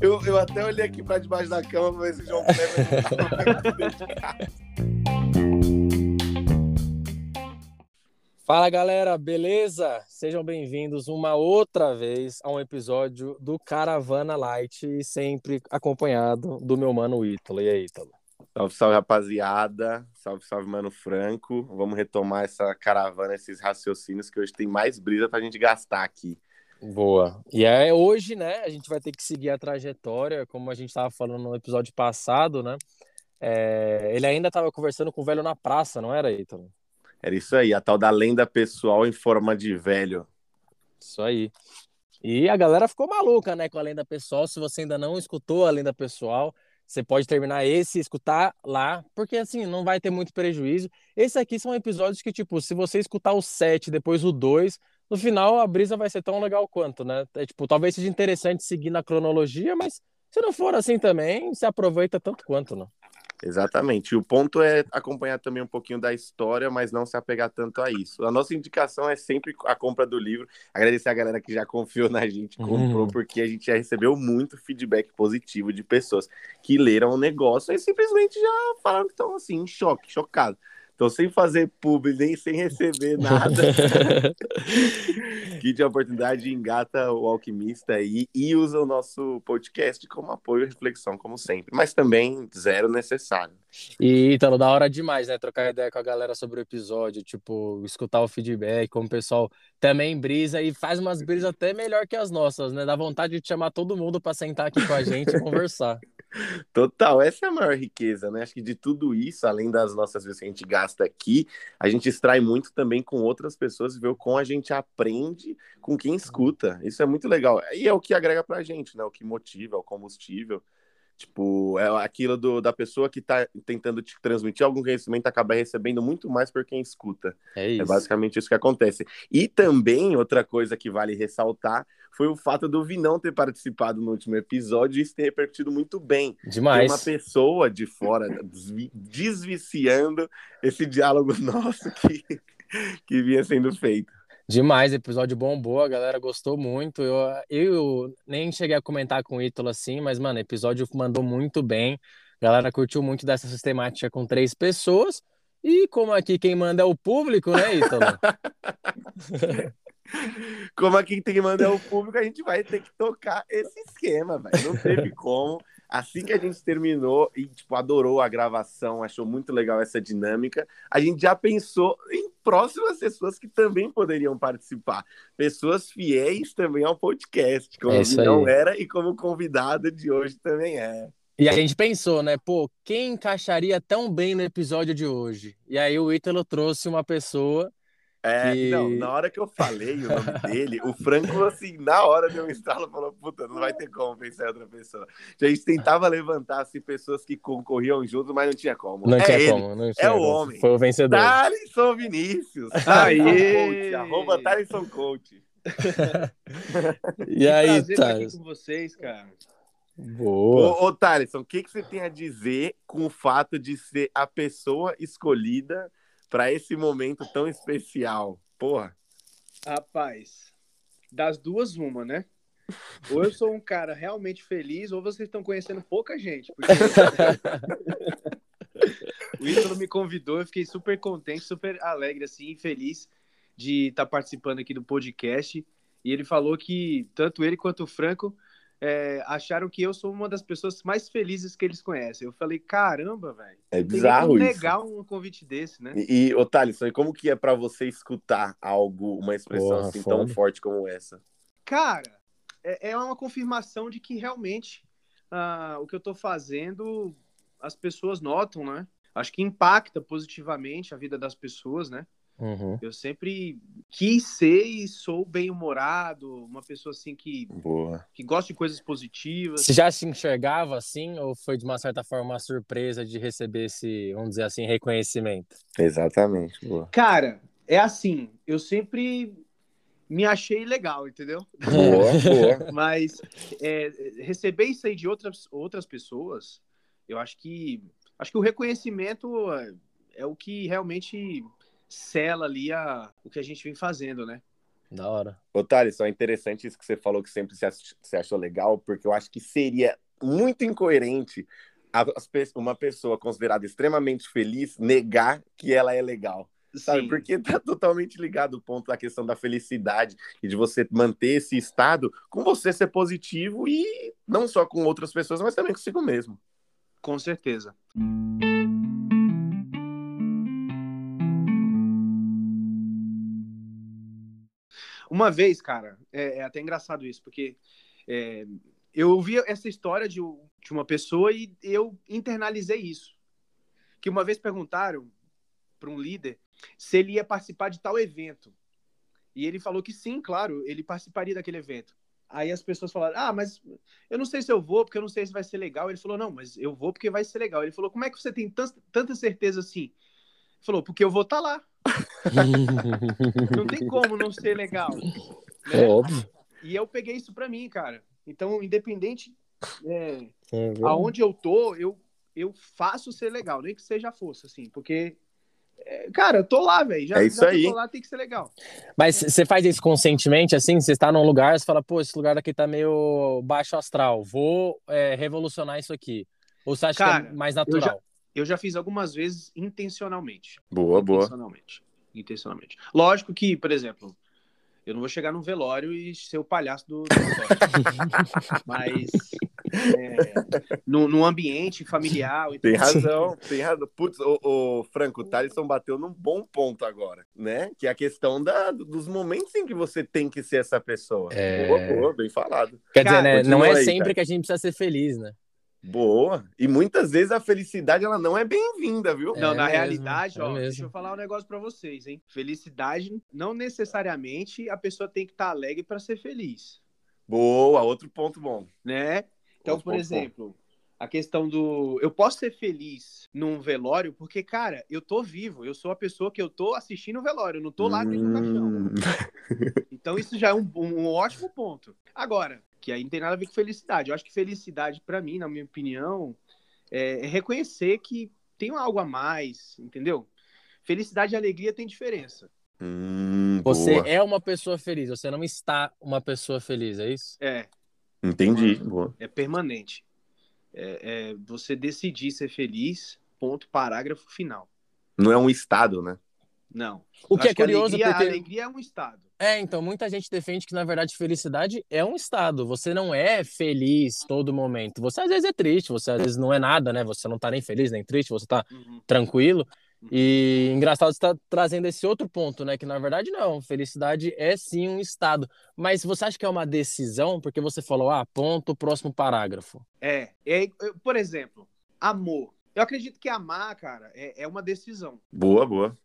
Eu, eu até olhei aqui pra debaixo da cama pra ver se o João Kleber Fala galera, beleza? Sejam bem-vindos uma outra vez a um episódio do Caravana Light, sempre acompanhado do meu mano Ítalo. E aí, Ítalo? Salve, salve, rapaziada. Salve, salve, mano Franco. Vamos retomar essa caravana, esses raciocínios que hoje tem mais brisa pra gente gastar aqui. Boa. E é hoje, né? A gente vai ter que seguir a trajetória, como a gente estava falando no episódio passado, né? É, ele ainda estava conversando com o velho na praça, não era, Ítalo? Era isso aí, a tal da lenda pessoal em forma de velho. Isso aí. E a galera ficou maluca, né, com a lenda pessoal. Se você ainda não escutou a lenda pessoal, você pode terminar esse escutar lá, porque assim, não vai ter muito prejuízo. Esses aqui são episódios que, tipo, se você escutar o 7, depois o 2, no final a brisa vai ser tão legal quanto, né? É, tipo, talvez seja interessante seguir na cronologia, mas se não for assim também, se aproveita tanto quanto, né? Exatamente. E o ponto é acompanhar também um pouquinho da história, mas não se apegar tanto a isso. A nossa indicação é sempre a compra do livro. Agradecer a galera que já confiou na gente, comprou, uhum. porque a gente já recebeu muito feedback positivo de pessoas que leram o negócio e simplesmente já falaram que estão assim, em choque, chocados. Então, sem fazer publi, nem sem receber nada. que de oportunidade engata o alquimista aí e usa o nosso podcast como apoio e reflexão, como sempre. Mas também zero necessário. E, Ítalo, da hora demais, né? Trocar ideia com a galera sobre o episódio, tipo, escutar o feedback, como o pessoal também brisa e faz umas brisas até melhor que as nossas, né? Dá vontade de chamar todo mundo para sentar aqui com a gente e conversar. Total, essa é a maior riqueza, né? Acho que de tudo isso, além das nossas vezes que a gente gasta aqui, a gente extrai muito também com outras pessoas e vê o como a gente aprende com quem escuta. Isso é muito legal. E é o que agrega pra gente, né? O que motiva, é o combustível. Tipo, é aquilo do, da pessoa que tá tentando te transmitir algum conhecimento acaba recebendo muito mais por quem escuta. É, é isso. É basicamente isso que acontece. E também, outra coisa que vale ressaltar foi o fato do Vinão ter participado no último episódio e isso ter repercutido muito bem. Demais. Tem uma pessoa de fora desviciando esse diálogo nosso que, que vinha sendo feito. Demais, episódio bombou, a galera gostou muito. Eu, eu nem cheguei a comentar com o Ítalo assim, mas, mano, episódio mandou muito bem. A galera curtiu muito dessa sistemática com três pessoas. E como aqui quem manda é o público, né, Ítalo? como aqui quem manda é o público, a gente vai ter que tocar esse esquema, velho. Não teve como. Assim que a gente terminou e, tipo, adorou a gravação, achou muito legal essa dinâmica, a gente já pensou em próximas pessoas que também poderiam participar. Pessoas fiéis também ao podcast, como é não era e como convidada de hoje também é. E a gente pensou, né? Pô, quem encaixaria tão bem no episódio de hoje? E aí o Ítalo trouxe uma pessoa é, que... não, na hora que eu falei o nome dele, o Franco, assim, na hora deu um instalo, falou, puta, não vai ter como pensar em outra pessoa. A gente tentava levantar, assim, pessoas que concorriam juntos, mas não tinha como. Não é tinha ele, como, não tinha É o homem. Foi o vencedor. Thalisson Vinícius. Aí. Arroba Thalisson Coach. e aí, Thales? com vocês, cara. Boa. Ô, ô Thaleson, o que, que você tem a dizer com o fato de ser a pessoa escolhida para esse momento tão especial? Porra. Rapaz, das duas, uma, né? Ou eu sou um cara realmente feliz, ou vocês estão conhecendo pouca gente. Porque... o Ítalo me convidou, eu fiquei super contente, super alegre, assim, feliz de estar tá participando aqui do podcast. E ele falou que tanto ele quanto o Franco é, acharam que eu sou uma das pessoas mais felizes que eles conhecem. Eu falei, caramba, velho. É bizarro isso. legal um convite desse, né? E, e ô Thaleson, como que é para você escutar algo, uma expressão Porra, assim tão forte como essa? Cara, é, é uma confirmação de que realmente uh, o que eu tô fazendo, as pessoas notam, né? Acho que impacta positivamente a vida das pessoas, né? Uhum. Eu sempre quis ser e sou bem-humorado, uma pessoa assim que, Boa. que gosta de coisas positivas. Você já se enxergava assim, ou foi de uma certa forma uma surpresa de receber esse, vamos dizer assim, reconhecimento? Exatamente. Boa. Cara, é assim, eu sempre me achei legal, entendeu? Boa, boa. Mas é, receber isso aí de outras, outras pessoas, eu acho que acho que o reconhecimento é, é o que realmente sela ali a, o que a gente vem fazendo, né? Da hora. Ô, Thales, só é interessante isso que você falou que sempre você achou legal, porque eu acho que seria muito incoerente uma pessoa considerada extremamente feliz negar que ela é legal. Sabe? Sim. Porque tá totalmente ligado o ponto da questão da felicidade e de você manter esse estado com você ser positivo e não só com outras pessoas, mas também consigo mesmo. Com certeza. Uma vez, cara, é, é até engraçado isso, porque é, eu ouvi essa história de, de uma pessoa e eu internalizei isso. Que uma vez perguntaram para um líder se ele ia participar de tal evento. E ele falou que sim, claro, ele participaria daquele evento. Aí as pessoas falaram: Ah, mas eu não sei se eu vou, porque eu não sei se vai ser legal. Ele falou: Não, mas eu vou porque vai ser legal. Ele falou: Como é que você tem tanta certeza assim? Ele falou: Porque eu vou estar tá lá. Não tem como não ser legal. Né? É óbvio. E eu peguei isso para mim, cara. Então, independente é, é aonde eu tô, eu, eu faço ser legal, nem que seja força, assim, porque é, cara, eu tô lá, velho. Já, é isso já aí. tô lá, tem que ser legal. Mas você faz isso conscientemente, assim? Você está num lugar, você fala, pô, esse lugar daqui tá meio baixo astral, vou é, revolucionar isso aqui. Ou você acha cara, que é mais natural? Eu já, fiz algumas vezes intencionalmente. Boa, intencionalmente, boa. Intencionalmente. Lógico que, por exemplo, eu não vou chegar num velório e ser o palhaço do, do Mas é, no, no, ambiente familiar. Tem razão, tem razão. Putz, o, o Franco, o Thalisson bateu num bom ponto agora, né? Que é a questão da, dos momentos em que você tem que ser essa pessoa. É... Boa, boa, bem falado. Quer Cara, dizer, né? Não é aí, sempre cara. que a gente precisa ser feliz, né? Boa. E muitas vezes a felicidade ela não é bem-vinda, viu? É não, na mesmo, realidade, é ó, mesmo. deixa eu falar um negócio para vocês, hein? Felicidade não necessariamente a pessoa tem que estar tá alegre para ser feliz. Boa, outro ponto bom. Né? Então, outro por exemplo, bom. a questão do eu posso ser feliz num velório porque, cara, eu tô vivo, eu sou a pessoa que eu tô assistindo o velório, eu não tô lá dentro do caixão. Hum. Então isso já é um, um ótimo ponto. Agora, que aí não tem nada a ver com felicidade. Eu acho que felicidade, para mim, na minha opinião, é, é reconhecer que tem algo a mais, entendeu? Felicidade e alegria tem diferença. Hum, você boa. é uma pessoa feliz, você não está uma pessoa feliz, é isso? É. Entendi. Boa. É permanente. É, é você decidir ser feliz, ponto, parágrafo final. Não é um estado, né? Não. O que é curioso que alegria, porque... alegria é um estado. É, então muita gente defende que na verdade felicidade é um estado. Você não é feliz todo momento. Você às vezes é triste, você às vezes não é nada, né? Você não tá nem feliz nem triste, você tá uhum. tranquilo. Uhum. E engraçado você tá trazendo esse outro ponto, né? Que na verdade não, felicidade é sim um estado. Mas você acha que é uma decisão? Porque você falou, ah, ponto, próximo parágrafo. É, é por exemplo, amor. Eu acredito que amar, cara, é, é uma decisão. Boa, boa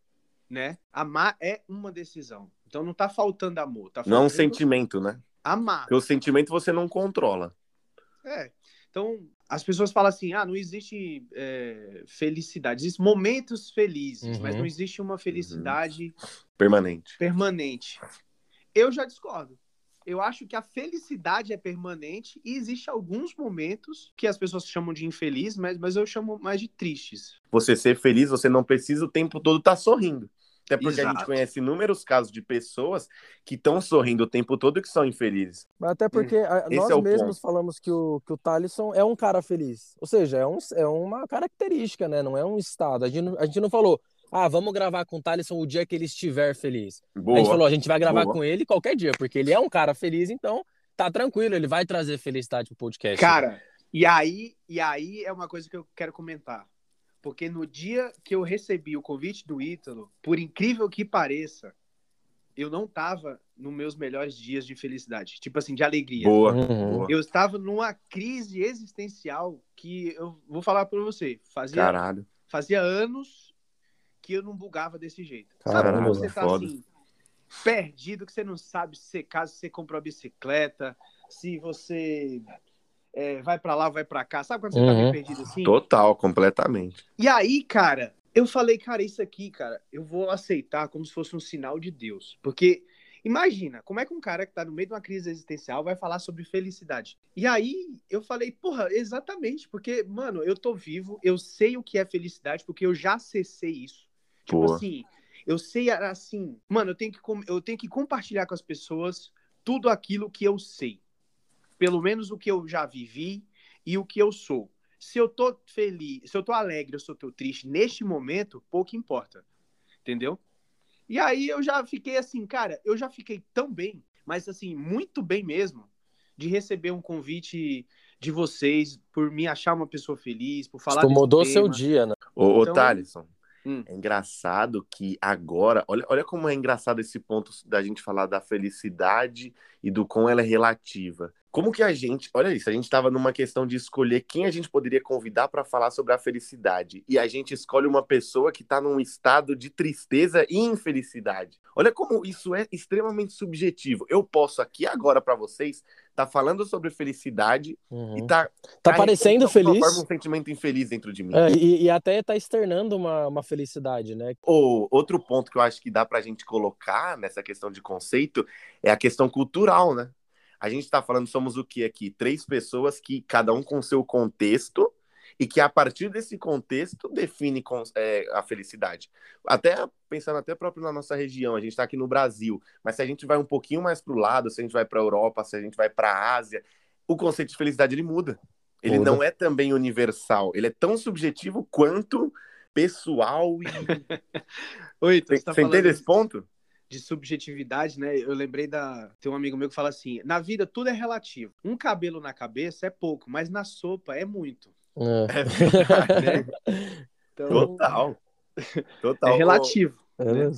né? Amar é uma decisão. Então não tá faltando amor. Tá faltando não é um sentimento, né? Amar. Porque o sentimento você não controla. É. Então, as pessoas falam assim: ah, não existe é, felicidade. Existem momentos felizes, uhum. mas não existe uma felicidade uhum. permanente. Permanente. Eu já discordo. Eu acho que a felicidade é permanente e existe alguns momentos que as pessoas chamam de infeliz, mas, mas eu chamo mais de tristes. Você ser feliz, você não precisa o tempo todo estar tá sorrindo. Até porque Exato. a gente conhece inúmeros casos de pessoas que estão sorrindo o tempo todo e que são infelizes. Até porque hum. nós é mesmos ponto. falamos que o, que o Thalisson é um cara feliz. Ou seja, é, um, é uma característica, né? Não é um estado. A gente, a gente não falou, ah, vamos gravar com o Thalisson o dia que ele estiver feliz. Boa, a gente falou, a gente vai gravar boa. com ele qualquer dia, porque ele é um cara feliz, então tá tranquilo, ele vai trazer felicidade pro podcast. Cara, e aí, e aí é uma coisa que eu quero comentar. Porque no dia que eu recebi o convite do Ítalo, por incrível que pareça, eu não tava nos meus melhores dias de felicidade, tipo assim, de alegria. Boa. Uhum. Eu estava numa crise existencial que eu vou falar para você, fazia Caralho. fazia anos que eu não bugava desse jeito. Caralho, Sabe quando você tá foda. assim, perdido, que você não sabe se você, caso você comprou a bicicleta, se você é, vai para lá, vai para cá. Sabe quando você uhum. tá meio uhum. perdido assim? Total, completamente. E aí, cara, eu falei, cara, isso aqui, cara, eu vou aceitar como se fosse um sinal de Deus. Porque imagina, como é que um cara que tá no meio de uma crise existencial vai falar sobre felicidade? E aí eu falei, porra, exatamente, porque, mano, eu tô vivo, eu sei o que é felicidade, porque eu já acessei isso. Tipo assim, Eu sei assim, mano, eu tenho que, eu tenho que compartilhar com as pessoas tudo aquilo que eu sei. Pelo menos o que eu já vivi e o que eu sou. Se eu tô feliz, se eu tô alegre, ou se eu tô triste neste momento, pouco importa. Entendeu? E aí eu já fiquei assim, cara, eu já fiquei tão bem, mas assim, muito bem mesmo, de receber um convite de vocês por me achar uma pessoa feliz, por falar. Tipo, mudou tema. seu dia, né? Ô, então, ô Thalisson, hum. é engraçado que agora, olha, olha como é engraçado esse ponto da gente falar da felicidade e do quão ela é relativa. Como que a gente, olha isso, a gente estava numa questão de escolher quem a gente poderia convidar para falar sobre a felicidade. E a gente escolhe uma pessoa que está num estado de tristeza e infelicidade. Olha como isso é extremamente subjetivo. Eu posso aqui agora para vocês tá falando sobre felicidade uhum. e tá tá parecendo feliz, forma um sentimento infeliz dentro de mim. É, e, e, até tá externando uma, uma felicidade, né? O outro ponto que eu acho que dá pra gente colocar nessa questão de conceito é a questão cultural, né? A gente está falando, somos o que aqui? Três pessoas que, cada um com seu contexto, e que a partir desse contexto define é, a felicidade. Até pensando até próprio na nossa região, a gente está aqui no Brasil, mas se a gente vai um pouquinho mais para o lado, se a gente vai para a Europa, se a gente vai para a Ásia, o conceito de felicidade ele muda. Ele muda. não é também universal, ele é tão subjetivo quanto pessoal e. Oi, você, tá você entende esse ponto? De subjetividade, né? Eu lembrei da. Tem um amigo meu que fala assim: na vida tudo é relativo. Um cabelo na cabeça é pouco, mas na sopa é muito. É, é verdade, né? então... Total. Total. É relativo. É, né?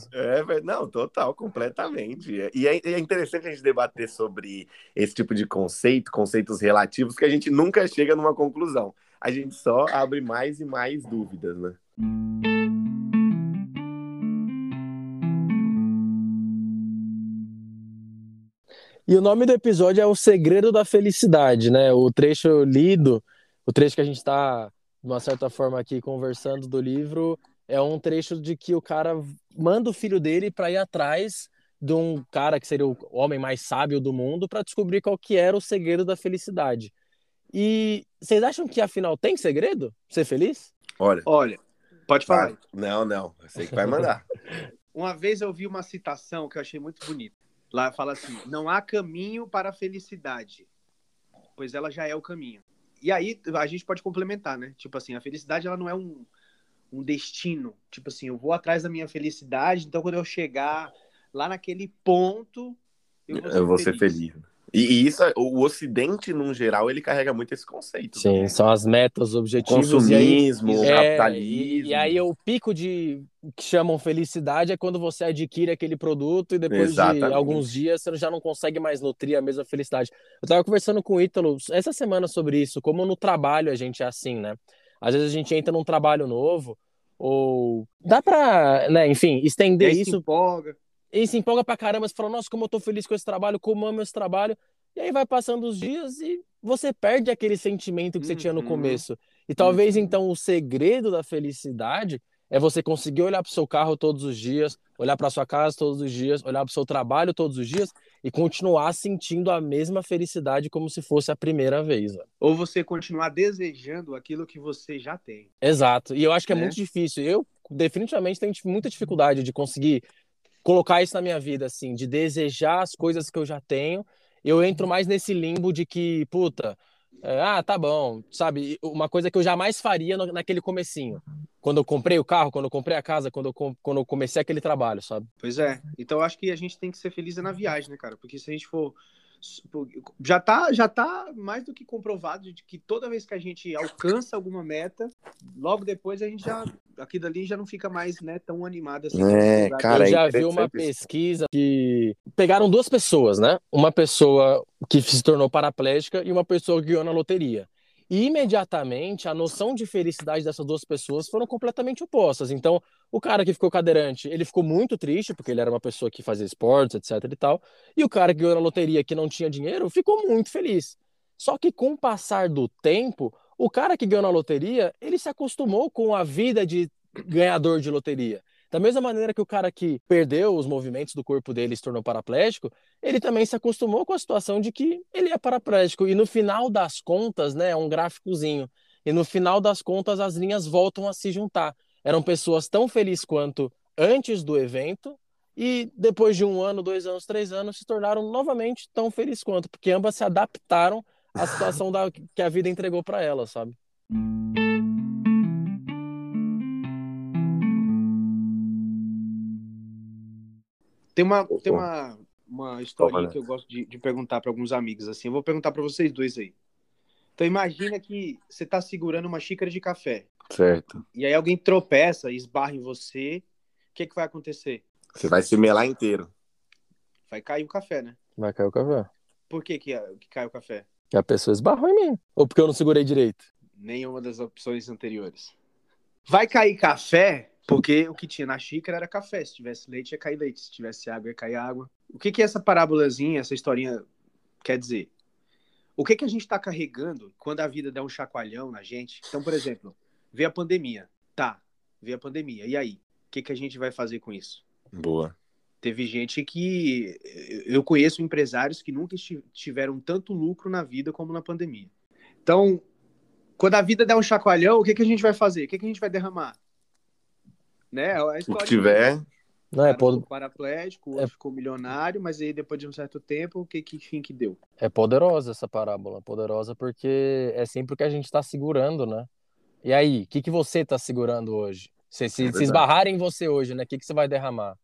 é, não, total, completamente. E é, é, interessante a gente debater sobre esse tipo de conceito, conceitos relativos, que a gente nunca chega numa conclusão. A gente só abre mais e mais dúvidas, né? E o nome do episódio é O Segredo da Felicidade, né? O trecho lido, o trecho que a gente está, de uma certa forma, aqui conversando do livro, é um trecho de que o cara manda o filho dele para ir atrás de um cara que seria o homem mais sábio do mundo para descobrir qual que era o segredo da felicidade. E vocês acham que afinal tem segredo? Ser feliz? Olha. Olha, pode falar. não, não, eu sei que vai mandar. uma vez eu vi uma citação que eu achei muito bonita. Lá fala assim: não há caminho para a felicidade, pois ela já é o caminho. E aí a gente pode complementar, né? Tipo assim, a felicidade ela não é um, um destino. Tipo assim, eu vou atrás da minha felicidade, então quando eu chegar lá naquele ponto, eu vou ser, eu vou feliz. ser feliz. E, isso, o Ocidente, no geral, ele carrega muito esse conceito. Sim, né? são as metas, os objetivos. Consumismo, e aí, capitalismo. É, e, e, aí o pico de que chamam felicidade é quando você adquire aquele produto e depois Exatamente. de alguns dias você já não consegue mais nutrir a mesma felicidade. Eu estava conversando com o Ítalo essa semana sobre isso, como no trabalho a gente é assim, né? Às vezes a gente entra num trabalho novo, ou dá para, né, enfim, estender isso. Empolga e se empolga pra caramba, você fala, nossa, como eu tô feliz com esse trabalho, como amo esse trabalho. E aí vai passando os dias e você perde aquele sentimento que você uhum. tinha no uhum. começo. E talvez uhum. então o segredo da felicidade é você conseguir olhar para o seu carro todos os dias, olhar para sua casa todos os dias, olhar para o seu trabalho todos os dias e continuar sentindo a mesma felicidade como se fosse a primeira vez. Ou você continuar desejando aquilo que você já tem. Exato. E eu acho que é, é muito difícil. Eu definitivamente tenho muita dificuldade de conseguir colocar isso na minha vida, assim, de desejar as coisas que eu já tenho. Eu entro mais nesse limbo de que, puta, é, ah, tá bom, sabe? Uma coisa que eu jamais faria no, naquele comecinho. Quando eu comprei o carro, quando eu comprei a casa, quando eu, quando eu comecei aquele trabalho, sabe? Pois é. Então acho que a gente tem que ser feliz na viagem, né, cara? Porque se a gente for já tá, já tá mais do que comprovado de que toda vez que a gente alcança alguma meta, logo depois a gente já aquilo ali já não fica mais né, tão animado assim. É, cara, eu já vi uma pesquisa que pegaram duas pessoas, né? Uma pessoa que se tornou paraplégica e uma pessoa que ganhou na loteria. E imediatamente a noção de felicidade dessas duas pessoas foram completamente opostas. Então, o cara que ficou cadeirante, ele ficou muito triste, porque ele era uma pessoa que fazia esportes, etc e tal. E o cara que ganhou na loteria, que não tinha dinheiro, ficou muito feliz. Só que com o passar do tempo, o cara que ganhou na loteria, ele se acostumou com a vida de ganhador de loteria. Da mesma maneira que o cara que perdeu os movimentos do corpo dele e se tornou paraplégico, ele também se acostumou com a situação de que ele é paraplégico. E no final das contas, né, é um gráficozinho. E no final das contas, as linhas voltam a se juntar. Eram pessoas tão felizes quanto antes do evento e depois de um ano, dois anos, três anos, se tornaram novamente tão felizes quanto, porque ambas se adaptaram à situação da, que a vida entregou para elas, sabe? Tem uma, tem uma, uma historinha que eu gosto de, de perguntar para alguns amigos assim. Eu vou perguntar para vocês dois aí. Então imagina que você está segurando uma xícara de café. Certo. E aí alguém tropeça, esbarra em você. O que, que vai acontecer? Você vai se melar inteiro. Vai cair o café, né? Vai cair o café. Por que, que, que cai o café? Que a pessoa esbarrou em mim. Ou porque eu não segurei direito? Nenhuma das opções anteriores. Vai cair café porque o que tinha na xícara era café. Se tivesse leite, ia cair leite. Se tivesse água, ia cair água. O que, que essa parábolazinha, essa historinha quer dizer? O que, que a gente está carregando quando a vida der um chacoalhão na gente? Então, por exemplo, vê a pandemia. Tá, vê a pandemia. E aí? O que, que a gente vai fazer com isso? Boa. Teve gente que. Eu conheço empresários que nunca tiveram tanto lucro na vida como na pandemia. Então, quando a vida der um chacoalhão, o que, que a gente vai fazer? O que, que a gente vai derramar? Né? A o que tiver. Não, é pod... paraplégico, é... ficou milionário, mas aí depois de um certo tempo, o que, que fim que deu? É poderosa essa parábola, poderosa porque é sempre o que a gente está segurando, né? E aí, o que, que você está segurando hoje? Se, se, é se esbarrarem em você hoje, né? O que, que você vai derramar?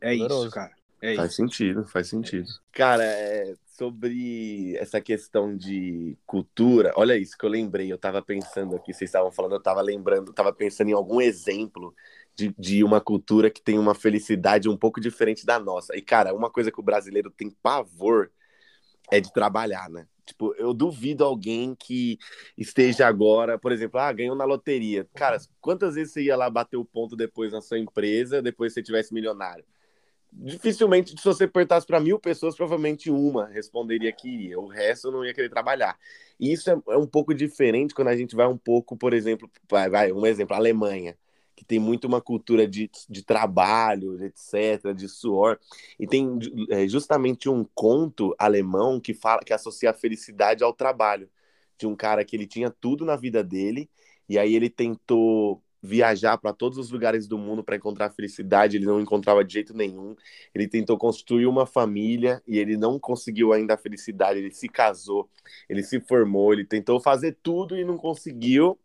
É Poderoso. isso, cara. É faz isso. sentido, faz sentido. Cara, é, sobre essa questão de cultura, olha isso que eu lembrei, eu tava pensando aqui, vocês estavam falando, eu tava lembrando, eu tava pensando em algum exemplo de, de uma cultura que tem uma felicidade um pouco diferente da nossa. E, cara, uma coisa que o brasileiro tem pavor é de trabalhar, né? Tipo, eu duvido alguém que esteja agora, por exemplo, ah, ganhou na loteria. Cara, quantas vezes você ia lá bater o ponto depois na sua empresa, depois você tivesse milionário? Dificilmente, se você perguntasse para mil pessoas, provavelmente uma responderia que iria, o resto não ia querer trabalhar. E isso é, é um pouco diferente quando a gente vai um pouco, por exemplo, vai, vai um exemplo, Alemanha que tem muito uma cultura de, de trabalho, etc., de suor. E tem é, justamente um conto alemão que fala que associa a felicidade ao trabalho. De um cara que ele tinha tudo na vida dele, e aí ele tentou viajar para todos os lugares do mundo para encontrar felicidade, ele não encontrava de jeito nenhum. Ele tentou construir uma família e ele não conseguiu ainda a felicidade. Ele se casou, ele se formou, ele tentou fazer tudo e não conseguiu.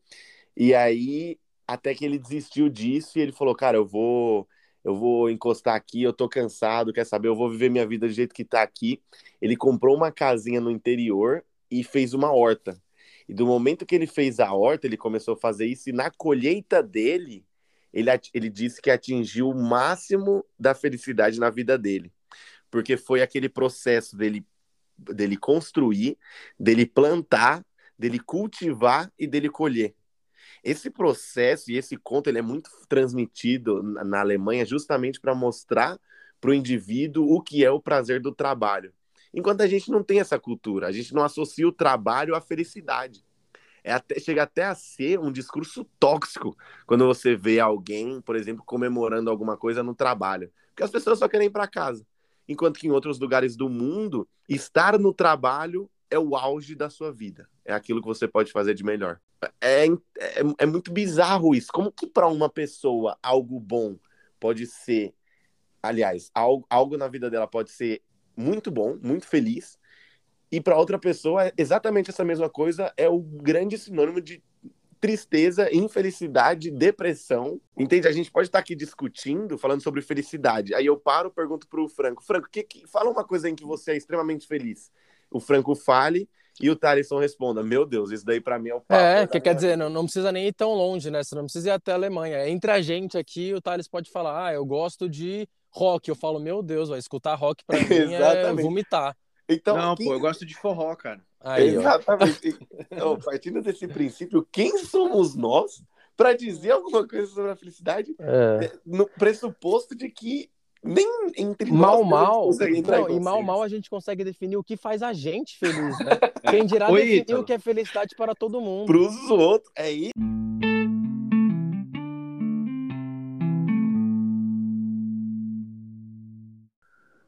E aí até que ele desistiu disso e ele falou, cara, eu vou eu vou encostar aqui, eu tô cansado, quer saber, eu vou viver minha vida do jeito que tá aqui. Ele comprou uma casinha no interior e fez uma horta. E do momento que ele fez a horta, ele começou a fazer isso e na colheita dele, ele, ele disse que atingiu o máximo da felicidade na vida dele. Porque foi aquele processo dele, dele construir, dele plantar, dele cultivar e dele colher. Esse processo e esse conto ele é muito transmitido na Alemanha justamente para mostrar para o indivíduo o que é o prazer do trabalho. Enquanto a gente não tem essa cultura, a gente não associa o trabalho à felicidade. É até, chega até a ser um discurso tóxico quando você vê alguém, por exemplo, comemorando alguma coisa no trabalho. Porque as pessoas só querem ir para casa. Enquanto que em outros lugares do mundo, estar no trabalho é o auge da sua vida. É aquilo que você pode fazer de melhor. É, é, é muito bizarro isso. Como que para uma pessoa algo bom pode ser, aliás, algo, algo na vida dela pode ser muito bom, muito feliz, e para outra pessoa exatamente essa mesma coisa é o grande sinônimo de tristeza, infelicidade, depressão. Entende? A gente pode estar aqui discutindo, falando sobre felicidade. Aí eu paro, pergunto para o Franco, Franco, que, que, fala uma coisa em que você é extremamente feliz o Franco fale e o Thaleson responda: Meu Deus, isso daí para mim é o papo. É, que quer dizer, não, não precisa nem ir tão longe, né? Você não precisa ir até a Alemanha. Entre a gente aqui, o Thales pode falar: Ah, eu gosto de rock. Eu falo: Meu Deus, vai escutar rock para mim é vomitar. Então, não, quem... pô, eu gosto de forró, cara. Aí, Exatamente. então, partindo desse princípio, quem somos nós para dizer alguma coisa sobre a felicidade é. no pressuposto de que nem entre mal, mal, não, e mal, mal a gente consegue definir o que faz a gente feliz, né? Quem dirá Oi, definir Ítalo. o que é felicidade para todo mundo. Para os outros, é isso.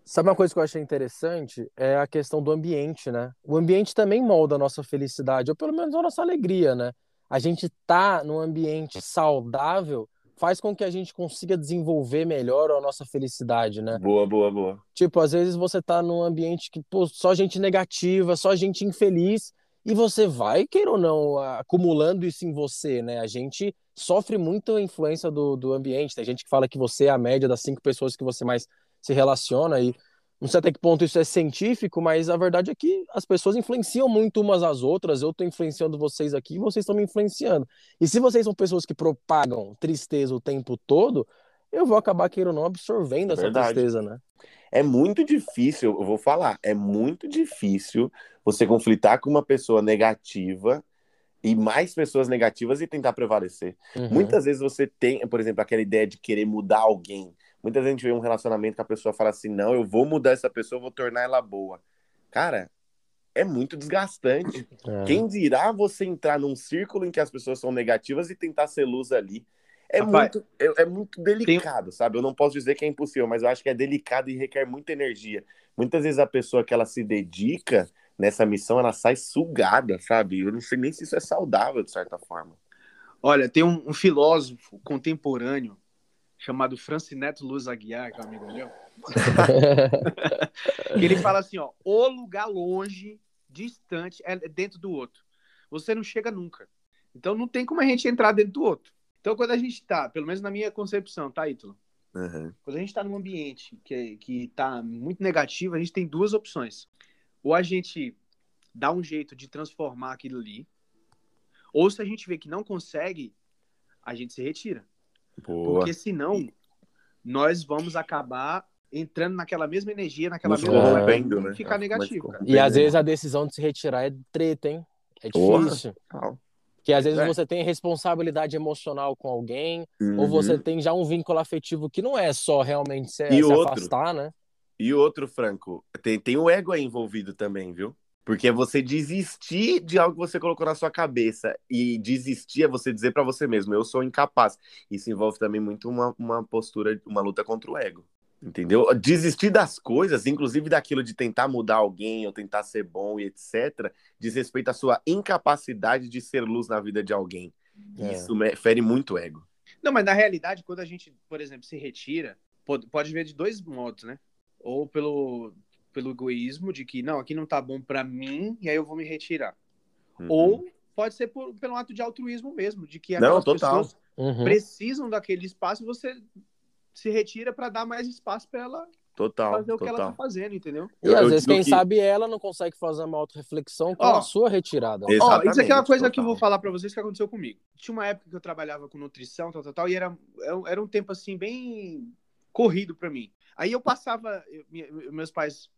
Sabe uma coisa que eu achei interessante? É a questão do ambiente, né? O ambiente também molda a nossa felicidade, ou pelo menos a nossa alegria, né? A gente tá num ambiente saudável faz com que a gente consiga desenvolver melhor a nossa felicidade, né? Boa, boa, boa. Tipo, às vezes você tá num ambiente que, pô, só gente negativa, só gente infeliz, e você vai, queira ou não, acumulando isso em você, né? A gente sofre muito a influência do, do ambiente. Tem gente que fala que você é a média das cinco pessoas que você mais se relaciona, e não sei até que ponto isso é científico, mas a verdade é que as pessoas influenciam muito umas às outras. Eu estou influenciando vocês aqui, vocês estão me influenciando. E se vocês são pessoas que propagam tristeza o tempo todo, eu vou acabar, queira ou não, absorvendo essa verdade. tristeza, né? É muito difícil, eu vou falar, é muito difícil você conflitar com uma pessoa negativa e mais pessoas negativas e tentar prevalecer. Uhum. Muitas vezes você tem, por exemplo, aquela ideia de querer mudar alguém. Muitas vezes a gente vê um relacionamento que a pessoa fala assim: não, eu vou mudar essa pessoa, eu vou tornar ela boa. Cara, é muito desgastante. É. Quem dirá você entrar num círculo em que as pessoas são negativas e tentar ser luz ali? É, Rapaz, muito, é, é, muito delicado, tem... sabe? Eu não posso dizer que é impossível, mas eu acho que é delicado e requer muita energia. Muitas vezes a pessoa que ela se dedica nessa missão, ela sai sugada, sabe? Eu não sei nem se isso é saudável, de certa forma. Olha, tem um, um filósofo contemporâneo chamado Francineto Luz Aguiar, que é um amigo meu, que ele fala assim, ó, o lugar longe, distante, é dentro do outro. Você não chega nunca. Então não tem como a gente entrar dentro do outro. Então quando a gente está, pelo menos na minha concepção, tá, Ítalo? Uhum. Quando a gente está num ambiente que, que tá muito negativo, a gente tem duas opções. Ou a gente dá um jeito de transformar aquilo ali, ou se a gente vê que não consegue, a gente se retira. Boa. Porque senão nós vamos acabar entrando naquela mesma energia, naquela Nos mesma corrompendo, né? ficar negativo. Cara. E às vezes a decisão de se retirar é treta, hein? É difícil. Porra. Porque às vezes é. você tem responsabilidade emocional com alguém, uhum. ou você tem já um vínculo afetivo que não é só realmente se, se outro, afastar, né? E outro, Franco, tem, tem o ego aí envolvido também, viu? Porque é você desistir de algo que você colocou na sua cabeça. E desistir é você dizer para você mesmo, eu sou incapaz. Isso envolve também muito uma, uma postura, uma luta contra o ego. Entendeu? Desistir das coisas, inclusive daquilo de tentar mudar alguém ou tentar ser bom e etc., diz respeito à sua incapacidade de ser luz na vida de alguém. É. Isso fere muito o ego. Não, mas na realidade, quando a gente, por exemplo, se retira, pode, pode ver de dois modos, né? Ou pelo pelo egoísmo de que não, aqui não tá bom para mim e aí eu vou me retirar. Uhum. Ou pode ser por, pelo ato de altruísmo mesmo, de que não, total. pessoas uhum. precisam daquele espaço e você se retira para dar mais espaço para ela total, fazer o total. que ela tá fazendo, entendeu? E eu, às eu vezes, quem que... sabe, ela não consegue fazer uma auto-reflexão com oh, a sua retirada. Ó, oh, isso aqui é uma coisa total. que eu vou falar para vocês que aconteceu comigo. Tinha uma época que eu trabalhava com nutrição, tal, tal, tal, e era, era um tempo, assim, bem corrido para mim. Aí eu passava, eu, meus pais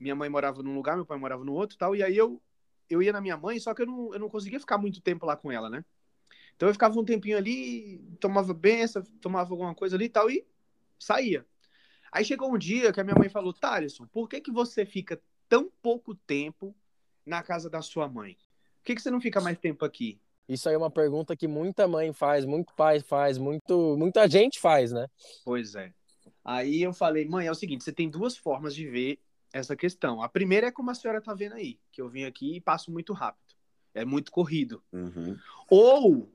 minha mãe morava num lugar, meu pai morava no outro tal. E aí eu, eu ia na minha mãe, só que eu não, eu não conseguia ficar muito tempo lá com ela, né? Então eu ficava um tempinho ali, tomava benção, tomava alguma coisa ali e tal, e saía. Aí chegou um dia que a minha mãe falou, Thaleson, por que, que você fica tão pouco tempo na casa da sua mãe? Por que, que você não fica mais tempo aqui? Isso aí é uma pergunta que muita mãe faz, muito pai faz, muito, muita gente faz, né? Pois é. Aí eu falei, mãe, é o seguinte, você tem duas formas de ver essa questão. A primeira é como a senhora está vendo aí, que eu vim aqui e passo muito rápido. É muito corrido. Uhum. Ou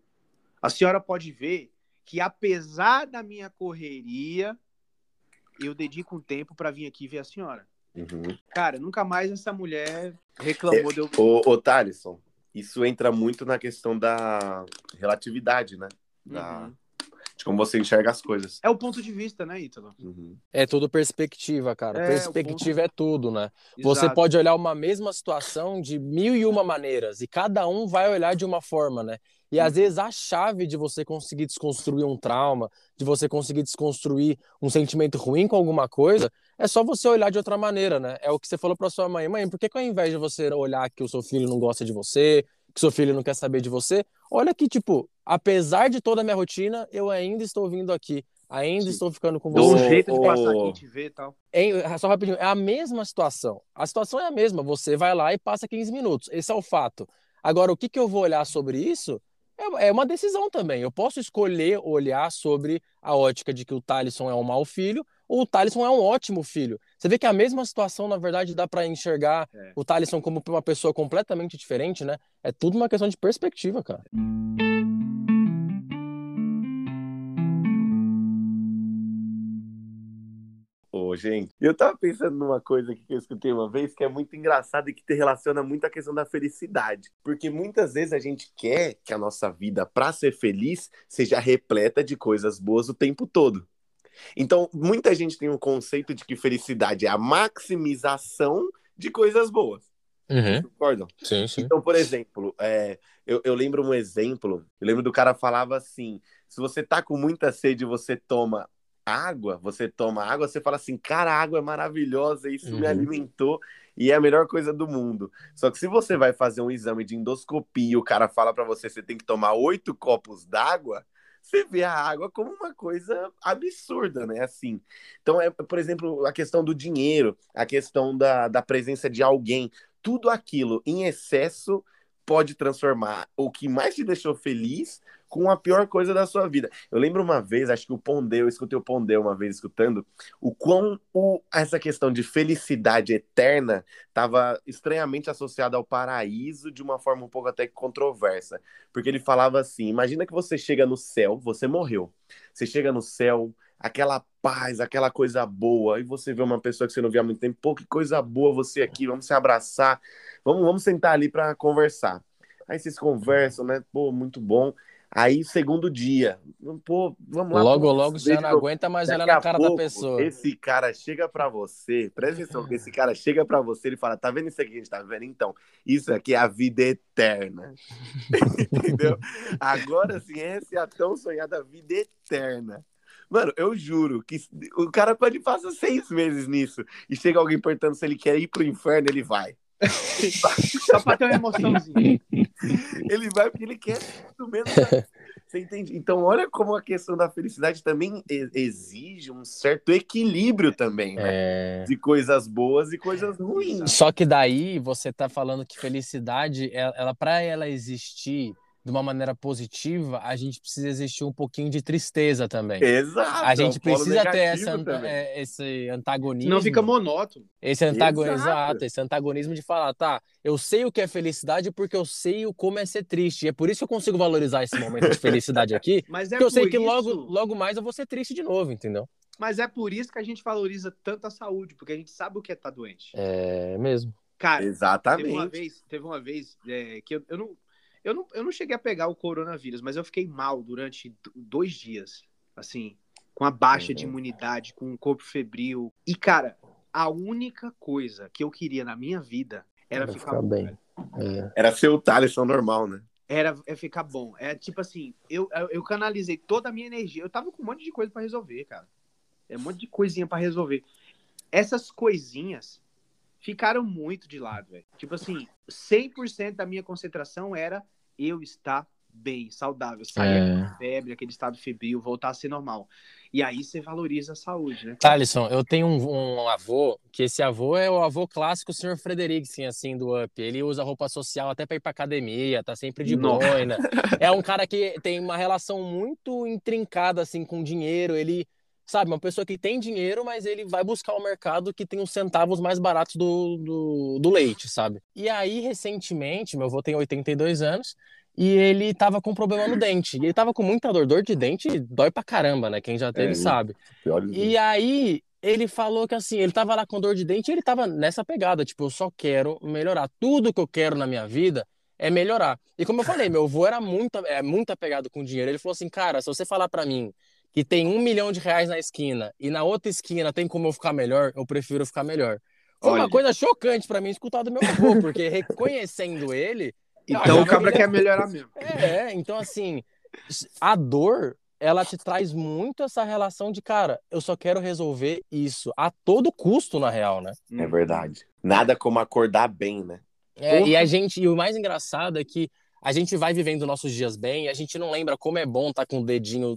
a senhora pode ver que, apesar da minha correria, eu dedico um tempo para vir aqui ver a senhora. Uhum. Cara, nunca mais essa mulher reclamou é, de eu. Ô, ô Thaleson, isso entra muito na questão da relatividade, né? Da, uhum de como você enxerga as coisas. É o ponto de vista, né, Ítalo? Uhum. É tudo perspectiva, cara. É, perspectiva ponto... é tudo, né? Exato. Você pode olhar uma mesma situação de mil e uma maneiras e cada um vai olhar de uma forma, né? E às uhum. vezes a chave de você conseguir desconstruir um trauma, de você conseguir desconstruir um sentimento ruim com alguma coisa, é só você olhar de outra maneira, né? É o que você falou para sua mãe, mãe, por que, que ao invés de você olhar que o seu filho não gosta de você, que seu filho não quer saber de você, olha que, tipo, apesar de toda a minha rotina, eu ainda estou vindo aqui. Ainda Sim. estou ficando com você. um jeito de passar aqui, te ver e tal. É, só rapidinho, é a mesma situação. A situação é a mesma. Você vai lá e passa 15 minutos. Esse é o fato. Agora, o que, que eu vou olhar sobre isso é, é uma decisão também. Eu posso escolher olhar sobre a ótica de que o Talisson é um mau filho o Talisson é um ótimo filho. Você vê que a mesma situação, na verdade, dá para enxergar é. o Talisson como uma pessoa completamente diferente, né? É tudo uma questão de perspectiva, cara. Ô, gente, eu tava pensando numa coisa que eu escutei uma vez que é muito engraçada e que te relaciona muito à questão da felicidade. Porque muitas vezes a gente quer que a nossa vida, para ser feliz, seja repleta de coisas boas o tempo todo. Então, muita gente tem um conceito de que felicidade é a maximização de coisas boas. Uhum. Concordam? Sim, sim. Então, por exemplo, é, eu, eu lembro um exemplo, eu lembro do cara falava assim: se você tá com muita sede, você toma água, você toma água, você fala assim, cara, a água é maravilhosa, isso Uhum. me alimentou e é a melhor coisa do mundo. Só que se você vai fazer um exame de endoscopia e o cara fala pra você, você tem que tomar oito copos d'água, você vê a água como uma coisa absurda, né? Assim. Então, é, por exemplo, a questão do dinheiro, a questão da, da presença de alguém, tudo aquilo em excesso pode transformar o que mais te deixou feliz com a pior coisa da sua vida. Eu lembro uma vez, acho que o Pondé, eu escutei o Pondé uma vez escutando, o quão o, essa questão de felicidade eterna estava estranhamente associada ao paraíso de uma forma um pouco até controversa. Porque ele falava assim: imagina que você chega no céu, você morreu. Você chega no céu, aquela paz, aquela coisa boa, e você vê uma pessoa que você não via há muito tempo, pô, que coisa boa você aqui, vamos se abraçar, vamos, vamos sentar ali para conversar. Aí vocês conversam, né? Pô, muito bom. Aí, segundo dia, pô, vamos lá. Logo, logo você já não aguenta mais olhar na a cara pouco, da pessoa. Esse cara chega pra você, presta atenção, que esse cara chega pra você e fala: tá vendo isso aqui que a gente tá vendo? Então, isso aqui é a vida eterna. Entendeu? Agora sim, essa é a tão sonhada vida eterna. Mano, eu juro que o cara pode passar seis meses nisso e chega alguém perguntando se ele quer ir pro inferno, ele vai. Só pra ter uma emoçãozinha. Ele vai porque ele quer do mesmo. né? Você entende? Então, olha como a questão da felicidade também exige um certo equilíbrio também, né? É... De coisas boas e coisas ruins. Só que daí você tá falando que felicidade, ela, ela para ela existir de uma maneira positiva, a gente precisa existir um pouquinho de tristeza também. Exato. A é gente precisa ter essa, também. é, esse antagonismo. Não fica monótono. Esse antagonismo, Exato. exato, esse antagonismo de falar, tá, eu sei o que é felicidade porque eu sei o como é ser triste. E é por isso que eu consigo valorizar esse momento de felicidade aqui, Mas é porque eu sei que isso- logo, logo mais eu vou ser triste de novo, entendeu? Mas é por isso que a gente valoriza tanto a saúde, porque a gente sabe o que é estar doente. É mesmo. Cara, teve uma Exatamente. vez, teve uma vez é, que eu, eu, não, eu, não, eu não cheguei a pegar o coronavírus, mas eu fiquei mal durante dois dias, assim, com a baixa de Uhum. imunidade, com o corpo febril. E, cara, a única coisa que eu queria na minha vida era Era ficar, ficar bom, bem. É. Era ser o Thaleson normal, né? Era é ficar bom. É tipo assim, eu, eu, eu canalizei toda a minha energia. Eu tava com um monte de coisa pra resolver, cara. É um monte de coisinha pra resolver. Essas coisinhas ficaram muito de lado, velho. Tipo assim, 100% da minha concentração era eu estar bem, saudável, sair É. da febre, aquele estado febril, voltar a ser normal. E aí você valoriza a saúde, né? Thalisson, eu tenho um, um avô, que esse avô é o avô clássico, o senhor Frederiksen, assim, do Up. Ele usa roupa social até pra ir pra academia, tá sempre de boina. É um cara que tem uma relação muito intrincada, assim, com dinheiro. Ele, sabe, uma pessoa que tem dinheiro, mas ele vai buscar o mercado que tem os centavos mais baratos do, do, do leite, sabe? E aí, recentemente, meu avô tem 82 anos, e ele tava com problema no dente. E ele tava com muita dor. Dor de dente dói pra caramba, né? Quem já teve É, sabe. E aí, ele falou que assim, ele tava lá com dor de dente e ele tava nessa pegada, tipo, eu só quero melhorar. Tudo que eu quero na minha vida é melhorar. E como eu falei, meu avô era muito, é, muito apegado com dinheiro. Ele falou assim, cara, se você falar pra mim que tem um milhão de reais na esquina e na outra esquina tem como eu ficar melhor, eu prefiro ficar melhor. Foi uma Olha. coisa chocante pra mim escutar do meu avô, porque reconhecendo ele, Então o cabra quer melhorar mesmo. é, então assim, a dor, ela te traz muito essa relação de, cara, eu só quero resolver isso a todo custo, na real, né? É verdade. Nada como acordar bem, né? É, e a gente, e o mais engraçado é que a gente vai vivendo nossos dias bem e a gente não lembra como é bom estar com o dedinho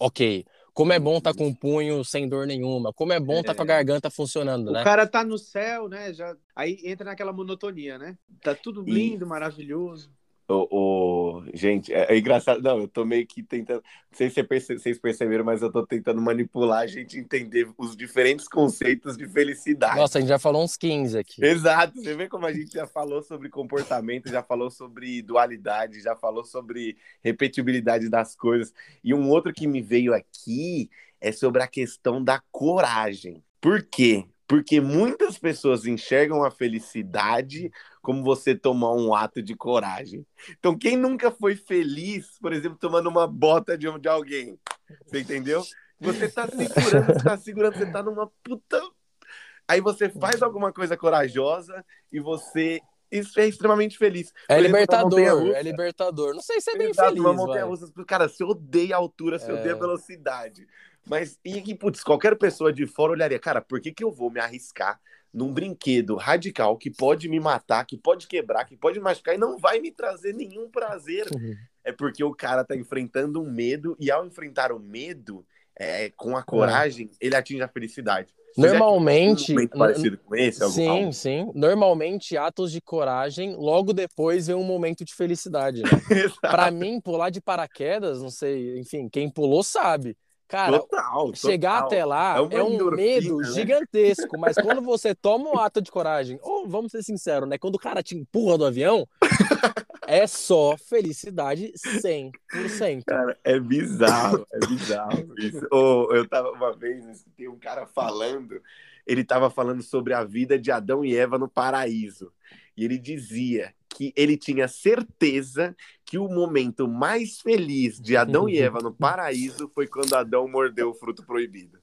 ok, como é bom estar com o punho sem dor nenhuma, como é bom estar com a garganta funcionando, O né? cara tá no céu, né? Já... Aí entra naquela monotonia, né? Tá tudo E- lindo, maravilhoso. O, o- Gente, é, é engraçado. Não, eu tô meio que tentando. Não sei se vocês perceberam, mas eu tô tentando manipular a gente entender os diferentes conceitos de felicidade. Nossa, a gente já falou uns 15 aqui. Exato, você vê como a gente já falou sobre comportamento, já falou sobre dualidade, já falou sobre repetibilidade das coisas. E um outro que me veio aqui é sobre a questão da coragem. Por quê? Porque muitas pessoas enxergam a felicidade como você tomar um ato de coragem. Então, quem nunca foi feliz, por exemplo, tomando uma bota de, de alguém? Você entendeu? Você tá segurando, você tá segurando, você tá numa puta. Aí você faz alguma coisa corajosa e você isso é extremamente feliz. É libertador, é libertador. Não sei se é bem Exato, feliz, uma Cara, você odeia a altura, você é... odeia a velocidade. Mas, e que, putz, qualquer pessoa de fora olharia, cara, por que, que eu vou me arriscar num brinquedo radical que pode me matar, que pode quebrar, que pode machucar e não vai me trazer nenhum prazer? Uhum. É porque o cara tá enfrentando um medo e ao enfrentar o medo, é, com a coragem, é. ele atinge a felicidade. Normalmente. Um parecido com esse? sim, algo? sim. Normalmente, atos de coragem, logo depois vem um momento de felicidade. Né? Para mim, pular de paraquedas, não sei, enfim, quem pulou sabe. Cara, total, chegar total. até lá é, é um medo né? gigantesco, mas quando você toma um ato de coragem, ou vamos ser sinceros, né? Quando o cara te empurra do avião, é só felicidade 100%. Cara, é bizarro, é bizarro isso. oh, eu tava uma vez, tem um cara falando, ele tava falando sobre a vida de Adão e Eva no paraíso. E ele dizia que ele tinha certeza que o momento mais feliz de Adão e Eva no paraíso foi quando Adão mordeu o fruto proibido.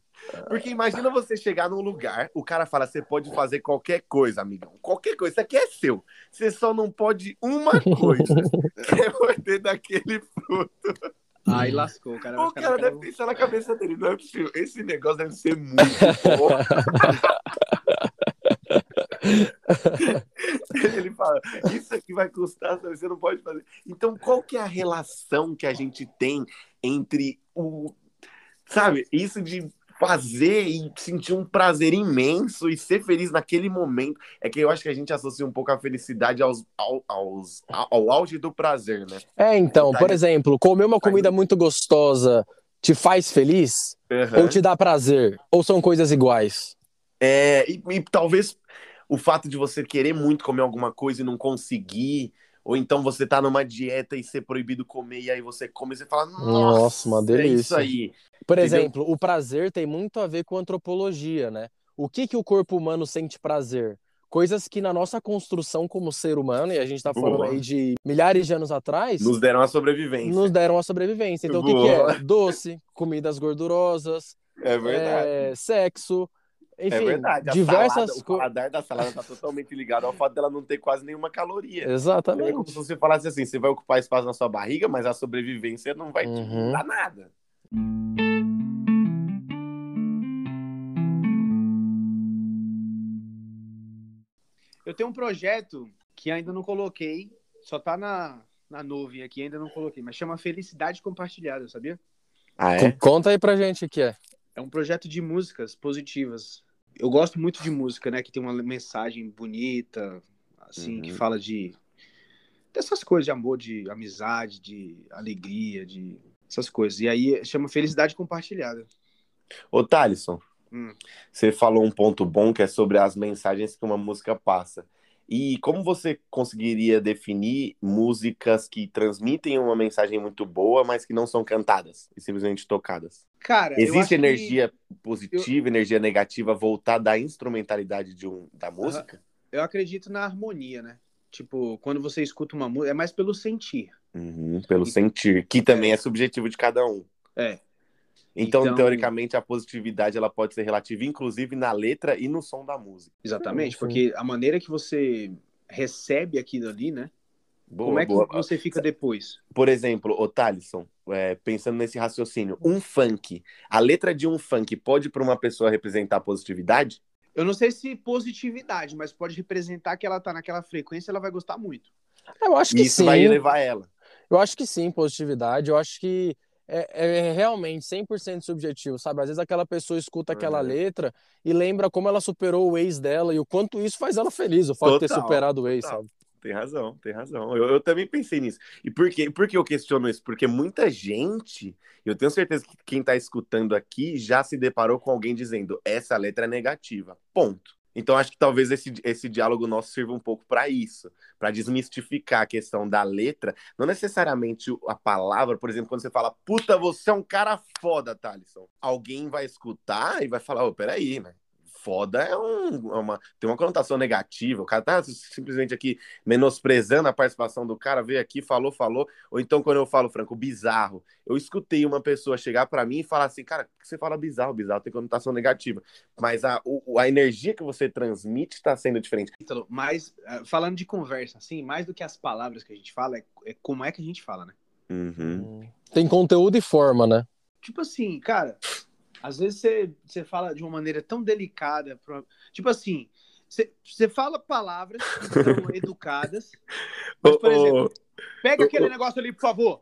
Porque imagina você chegar num lugar, o cara fala: você pode fazer qualquer coisa, amigão. Qualquer coisa, isso aqui é seu. Você só não pode uma coisa, que é morder daquele fruto. Aí lascou, o cara. O cara deve pensar na cabeça dele, não é possível. Esse negócio deve ser muito bom. Ele fala, isso aqui vai custar, você não pode fazer. Então, qual que é a relação que a gente tem entre o. Sabe, isso de fazer e sentir um prazer imenso e ser feliz naquele momento. É que eu acho que a gente associa um pouco a felicidade aos, ao, aos, ao auge do prazer, né? É, então, por exemplo, comer uma comida muito gostosa te faz feliz? Uhum. Ou te dá prazer? Ou são coisas iguais? É, e, e talvez o fato de você querer muito comer alguma coisa e não conseguir, ou então você tá numa dieta e ser proibido comer, e aí você come e você fala, nossa, nossa uma delícia. É isso aí. Por Entendeu? exemplo, o prazer tem muito a ver com antropologia, né? O que, que o corpo humano sente prazer? Coisas que na nossa construção como ser humano, e a gente tá falando Boa. aí de milhares de anos atrás. Nos deram a sobrevivência. Nos deram a sobrevivência. Então Boa. o que, que é? Doce, comidas gordurosas, é verdade. É, sexo, é enfim, é verdade. A diversas salada, O paladar da salada está totalmente ligado ao fato dela não ter quase nenhuma caloria. Exatamente. É como se você falasse assim: você vai ocupar espaço na sua barriga, mas a sobrevivência não vai uhum. te dar nada. Eu tenho um projeto que ainda não coloquei, só tá na, na nuvem aqui, ainda não coloquei, mas chama Felicidade Compartilhada, sabia? Ah, é? Conta aí pra gente o que é. É um projeto de músicas positivas. Eu gosto muito de música, né? Que tem uma mensagem bonita, assim, uhum. que fala de dessas coisas de amor, de amizade, de alegria, de essas coisas. E aí chama Felicidade Compartilhada. Ô, Thalisson, hum. você falou um ponto bom que é sobre as mensagens que uma música passa. E como você conseguiria definir músicas que transmitem uma mensagem muito boa, mas que não são cantadas e simplesmente tocadas? Cara, existe energia que... positiva, eu... energia negativa voltada à instrumentalidade de um, da música? Eu acredito na harmonia, né? Tipo, quando você escuta uma música, é mais pelo sentir. Uhum, pelo e... sentir, que também é. é subjetivo de cada um. É. Então, então, teoricamente, a positividade ela pode ser relativa, inclusive na letra e no som da música. Exatamente, porque a maneira que você recebe aquilo ali, né? Boa, Como é que boa. você fica depois? Por exemplo, o Thalisson, é, pensando nesse raciocínio, um funk, a letra de um funk pode para uma pessoa representar positividade? Eu não sei se positividade, mas pode representar que ela tá naquela frequência, ela vai gostar muito. Eu acho que Isso sim. vai levar ela. Eu acho que sim, positividade. Eu acho que é, é realmente 100% subjetivo, sabe? Às vezes aquela pessoa escuta aquela uhum. letra e lembra como ela superou o ex dela e o quanto isso faz ela feliz, o fato total, de ter superado o ex, total. sabe? Tem razão, tem razão. Eu, eu, também pensei nisso. E por, quê? por que eu questiono isso? Porque muita gente, eu tenho certeza que quem está escutando aqui já se deparou com alguém dizendo essa letra é negativa. Ponto. Então, acho que talvez esse, esse diálogo nosso sirva um pouco para isso, para desmistificar a questão da letra, não necessariamente a palavra, por exemplo, quando você fala, puta, você é um cara foda, Thalisson. Alguém vai escutar e vai falar, oh, peraí, né? Foda é um, é uma, tem uma conotação negativa. O cara tá simplesmente aqui menosprezando a participação do cara, veio aqui, falou, falou. Ou então, quando eu falo, Franco, bizarro, eu escutei uma pessoa chegar para mim e falar assim, cara, que você fala bizarro? Bizarro tem conotação negativa. Mas a, o, a energia que você transmite está sendo diferente. Mas, eh, falando de conversa, assim, mais do que as palavras que a gente fala, é, é como é que a gente fala, né? Uhum. Tem conteúdo e forma, né? Tipo assim, cara, às vezes você, você fala de uma maneira tão delicada. Pra... Tipo assim, você, você fala palavras que são educadas. Mas, por exemplo, pega aquele negócio ali, por favor.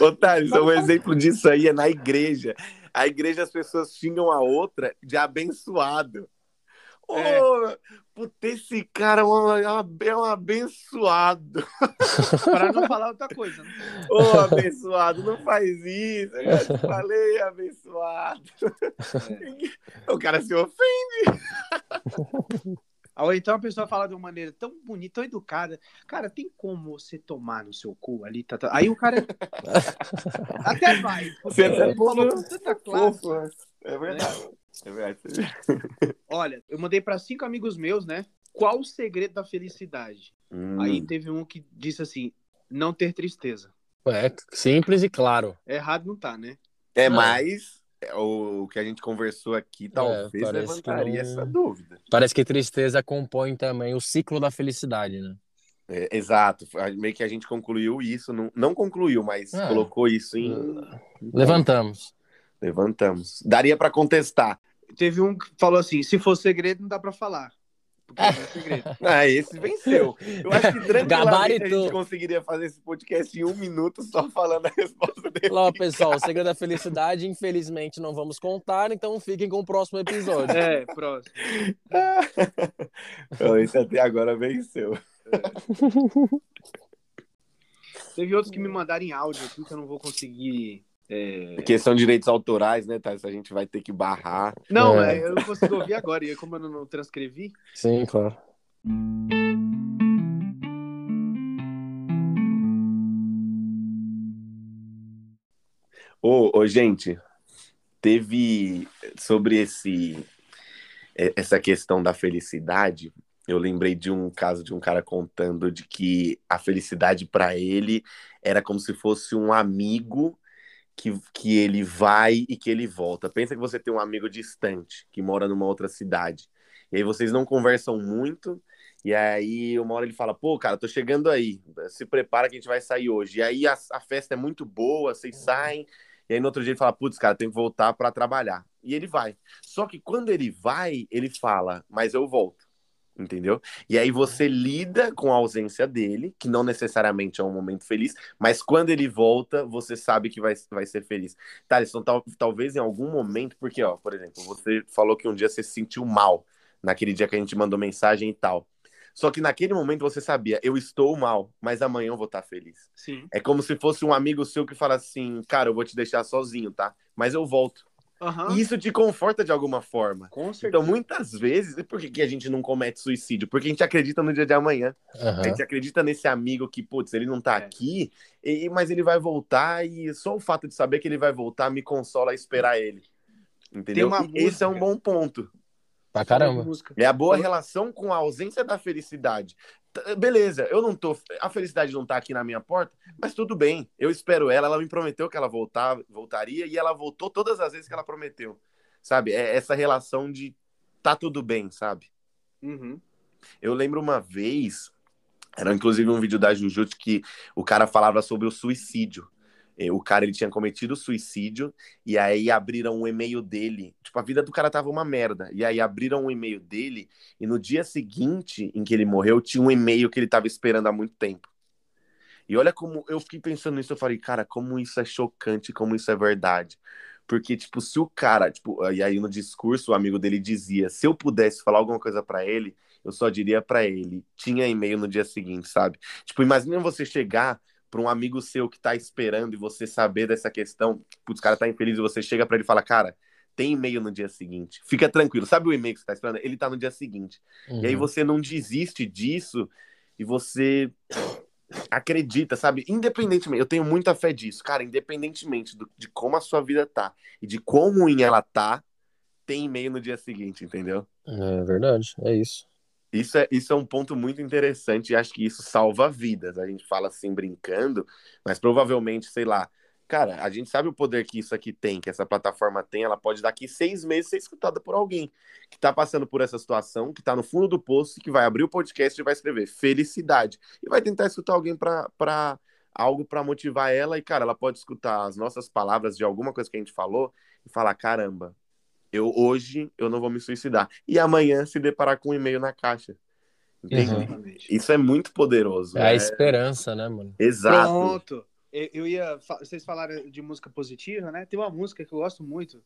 Otário, um exemplo disso aí é na igreja. A igreja as pessoas xingam a outra de abençoado. É. Oh, puta, esse cara é, um, é um abençoado. Para não falar outra coisa. Né? Ô, oh, abençoado, não faz isso. Eu já te falei, abençoado. É. O cara se ofende. Ou então a pessoa fala de uma maneira tão bonita, tão educada. Cara, tem como você tomar no seu cu ali? Tá, tá. Aí o cara. até vai. Você até falou com tanta classe. É verdade. Né? É verdade. Olha, eu mandei para cinco amigos meus, né? Qual o segredo da felicidade? Hum. Aí teve um que disse assim: não ter tristeza. É, simples e claro. Errado não tá, né? É mais é, o que a gente conversou aqui talvez é, levantaria não... essa dúvida. Parece que tristeza compõe também o ciclo da felicidade, né? É, exato, meio que a gente concluiu isso, não, não concluiu, mas é. colocou isso em. Levantamos. Levantamos. Daria para contestar. Teve um que falou assim: se for segredo, não dá para falar. Porque é segredo. ah, esse venceu. Eu acho que tranquilamente a gente conseguiria fazer esse podcast em um minuto só falando a resposta dele. Lá, pessoal, o segredo da felicidade, infelizmente, não vamos contar, então fiquem com o próximo episódio. É, próximo. então, esse até agora venceu. É. Teve outros que me mandaram em áudio aqui que eu não vou conseguir é... Questão de direitos autorais, né, Thais? A gente vai ter que barrar. Não, é. eu não consigo ouvir agora. E como eu não transcrevi. Sim, claro. Ô, ô, gente, teve sobre esse essa questão da felicidade. Eu lembrei de um caso de um cara contando de que a felicidade para ele era como se fosse um amigo que, que ele vai e que ele volta. Pensa que você tem um amigo distante que mora numa outra cidade. E aí vocês não conversam muito. E aí, uma hora ele fala: pô, cara, tô chegando aí. Se prepara que a gente vai sair hoje. E aí a, a festa é muito boa, vocês saem. E aí no outro dia ele fala: putz, cara, tem que voltar para trabalhar. E ele vai. Só que quando ele vai, ele fala: mas eu volto entendeu? E aí você lida com a ausência dele, que não necessariamente é um momento feliz, mas quando ele volta, você sabe que vai, vai ser feliz. Tá, então tal, talvez em algum momento, porque, ó, por exemplo, você falou que um dia você se sentiu mal, naquele dia que a gente mandou mensagem e tal. Só que naquele momento você sabia, eu estou mal, mas amanhã eu vou estar feliz. Sim. É como se fosse um amigo seu que fala assim, cara, eu vou te deixar sozinho, tá? Mas eu volto. Uhum. E isso te conforta de alguma forma. Com certeza. Então, muitas vezes, por que, que a gente não comete suicídio? Porque a gente acredita no dia de amanhã. Uhum. A gente acredita nesse amigo que, putz, ele não tá é. aqui, e, mas ele vai voltar, e só o fato de saber que ele vai voltar me consola a esperar ele. Entendeu? Esse é um bom ponto. Pra caramba. É a boa relação com a ausência da felicidade. Beleza, eu não tô. A felicidade não tá aqui na minha porta, mas tudo bem. Eu espero ela. Ela me prometeu que ela voltar, voltaria e ela voltou todas as vezes que ela prometeu. Sabe? É essa relação de tá tudo bem, sabe? Uhum. Eu lembro uma vez, era inclusive um vídeo da Jujutsu que o cara falava sobre o suicídio. É, o cara ele tinha cometido suicídio e aí abriram o e-mail dele. Tipo, a vida do cara tava uma merda. E aí abriram o e-mail dele e no dia seguinte em que ele morreu tinha um e-mail que ele tava esperando há muito tempo. E olha como eu fiquei pensando nisso, eu falei, cara, como isso é chocante, como isso é verdade. Porque, tipo, se o cara, tipo, e aí no discurso o amigo dele dizia, se eu pudesse falar alguma coisa para ele, eu só diria para ele, tinha e-mail no dia seguinte, sabe? Tipo, imagina você chegar para um amigo seu que tá esperando e você saber dessa questão, putz, o cara tá infeliz e você chega para ele e fala, cara, tem e-mail no dia seguinte. Fica tranquilo. Sabe o e-mail que você tá esperando? Ele tá no dia seguinte. Uhum. E aí uhum. você não desiste disso e você acredita, sabe? Independentemente, eu tenho muita fé disso, cara, independentemente do, de como a sua vida tá e de quão ruim ela tá, tem e-mail no dia seguinte, entendeu? É verdade, é isso. Isso é, isso é um ponto muito interessante e acho que isso salva vidas. A gente fala assim brincando, mas provavelmente, sei lá, cara, a gente sabe o poder que isso aqui tem, que essa plataforma tem, ela pode daqui seis meses ser escutada por alguém que tá passando por essa situação, que tá no fundo do poço, que vai abrir o podcast e vai escrever felicidade. E vai tentar escutar alguém para algo para motivar ela, e, cara, ela pode escutar as nossas palavras de alguma coisa que a gente falou e falar: caramba, eu hoje eu não vou me suicidar. E amanhã se deparar com um e-mail na caixa. Uhum. Isso é muito poderoso. É a esperança, né, mano? Exato. Pronto. Eu eu ia. Vocês falaram de música positiva, né? Tem uma música que eu gosto muito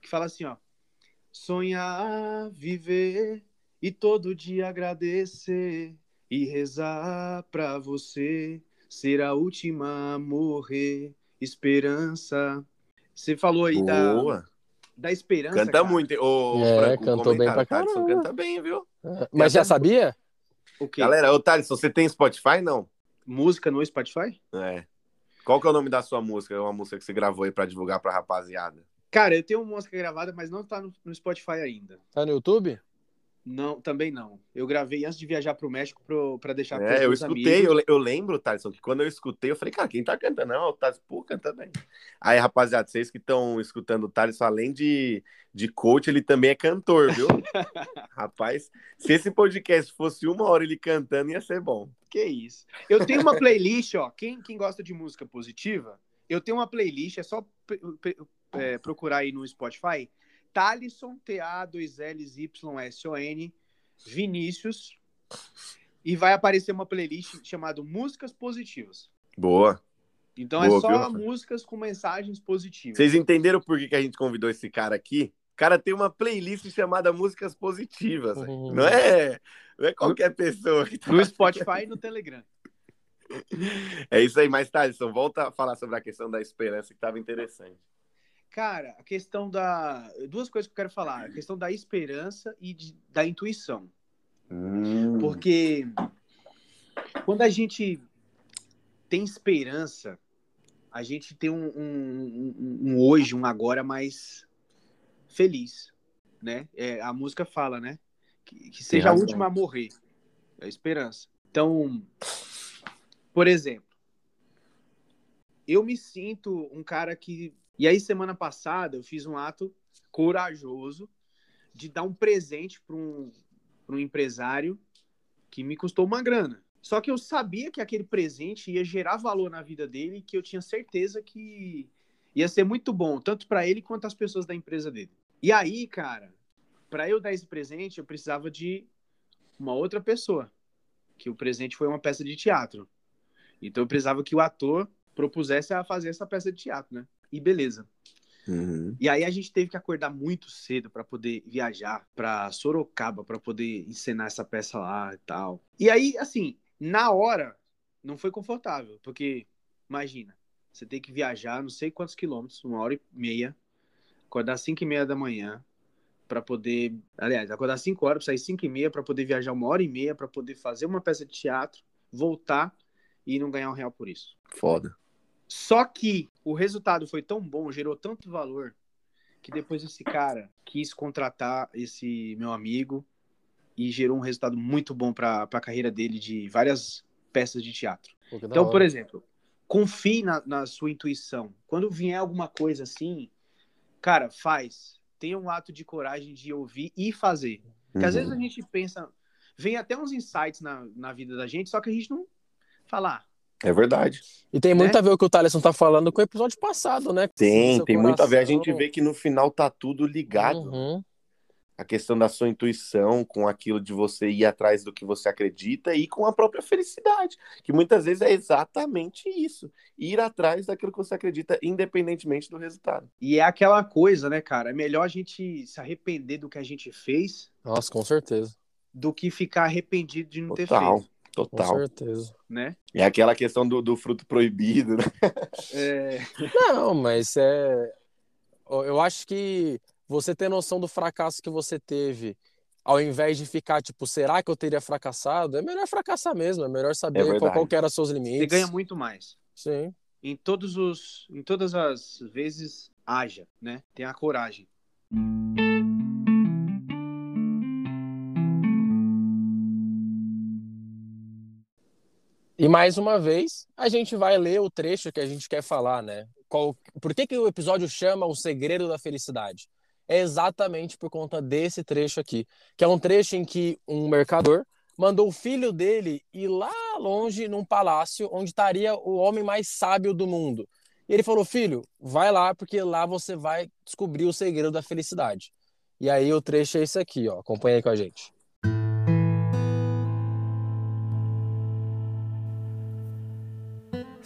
que fala assim, ó. Sonhar, viver e todo dia agradecer e rezar pra você ser a última a morrer. Esperança. Você falou aí da, Boa. da esperança. Canta cara. muito. Ô, É, Franco, cantou bem pra Thaleson caramba. canta bem, viu? É, Mas já sabia? O quê? Galera, ô Thaleson, você tem Spotify, não? Música no Spotify? É. Qual que é o nome da sua música? É uma música que você gravou aí pra divulgar pra rapaziada. Cara, eu tenho uma música gravada, mas não tá no, no Spotify ainda. Tá no YouTube? Não, também não. Eu gravei antes de viajar pro México pro, pra deixar É, eu escutei, eu, eu lembro, Thaleson, que quando eu escutei, eu falei, cara, quem tá cantando? Não, o Thaleson, pô, canta bem. Aí, rapaziada, vocês que estão escutando o Thaleson, além de, de coach, ele também é cantor, viu? Rapaz, se esse podcast fosse uma hora ele cantando, ia ser bom. Que isso. Eu tenho uma playlist, ó. Quem, quem gosta de música positiva, eu tenho uma playlist, é só é, procurar aí no Spotify. Talisson, T-A-2-L-Y-S-O-N, Vinícius. E vai aparecer uma playlist chamada Músicas Positivas. Boa. Então Boa, é só viu, músicas com mensagens positivas. Vocês entenderam por que, que a gente convidou esse cara aqui? O cara tem uma playlist chamada Músicas Positivas. Uhum. Não é, não é qualquer pessoa que tá... No Spotify e no Telegram. É isso aí, mas Thaleson, volta a falar sobre a questão da esperança que estava interessante. Cara, a questão da. Duas coisas que eu quero falar: a questão da esperança e de- da intuição. Hum. Porque quando a gente tem esperança, a gente tem um, um- um- um hoje, um agora mais feliz, né? É, a música fala, né? Que, que seja a última a morrer. É a esperança. Então, por exemplo, eu me sinto um cara que. E aí, semana passada, eu fiz um ato corajoso de dar um presente para um, um empresário que me custou uma grana. Só que eu sabia que aquele presente ia gerar valor na vida dele e que eu tinha certeza que ia ser muito bom, tanto para ele quanto as pessoas da empresa dele. E aí, cara, para eu dar esse presente, eu precisava de uma outra pessoa, que o presente foi uma peça de teatro. Então eu precisava que o ator propusesse a fazer essa peça de teatro, né? E beleza. Uhum. E aí a gente teve que acordar muito cedo para poder viajar para Sorocaba para poder encenar essa peça lá e tal. E aí, assim, na hora não foi confortável, porque imagina, você tem que viajar não sei quantos quilômetros, uma hora e meia, acordar às cinco e meia da manhã para poder, aliás, acordar às cinco horas, sair cinco e meia para poder viajar uma hora e meia para poder fazer uma peça de teatro, voltar e não ganhar um real por isso. Foda. Só que o resultado foi tão bom, gerou tanto valor, que depois esse cara quis contratar esse meu amigo e gerou um resultado muito bom para a carreira dele de várias peças de teatro. Então, hora. por exemplo, confie na, na sua intuição. Quando vier alguma coisa assim, cara, faz. Tenha um ato de coragem de ouvir e fazer. Porque às Uhum. vezes a gente pensa, vem até uns insights na, na vida da gente, só que a gente não fala, "Ah, É verdade. E tem muito né? a ver o que o Thaleson tá falando com o episódio passado, né? Tem, tem muito a ver. A gente vê que no final tá tudo ligado. Uhum. A questão da sua intuição, com aquilo de você ir atrás do que você acredita e com a própria felicidade, que muitas vezes é exatamente isso. Ir atrás daquilo que você acredita, independentemente do resultado. E é aquela coisa, né, cara? É melhor a gente se arrepender do que a gente fez Nossa, com certeza. do que ficar arrependido de não ter Total, Com certeza. né? É aquela questão do, do fruto proibido, né? É, Não, mas é. Eu acho que você ter noção do fracasso que você teve, ao invés de ficar tipo, será que eu teria fracassado? É melhor fracassar mesmo, é melhor saber qual, verdade. qual que eram os seus você limites. ganha muito mais. Sim. Em todos os, em todas as vezes haja, né? Tenha a coragem. E mais uma vez, a gente vai ler o trecho que a gente quer falar, né? Qual, por que, que o episódio chama O Segredo da Felicidade? É exatamente por conta desse trecho aqui, que é um trecho em que um mercador mandou o filho dele ir lá longe num palácio onde estaria o homem mais sábio do mundo. E ele falou: Filho, vai lá, porque lá você vai descobrir o segredo da felicidade. E aí o trecho é esse aqui, ó. Acompanha aí com a gente.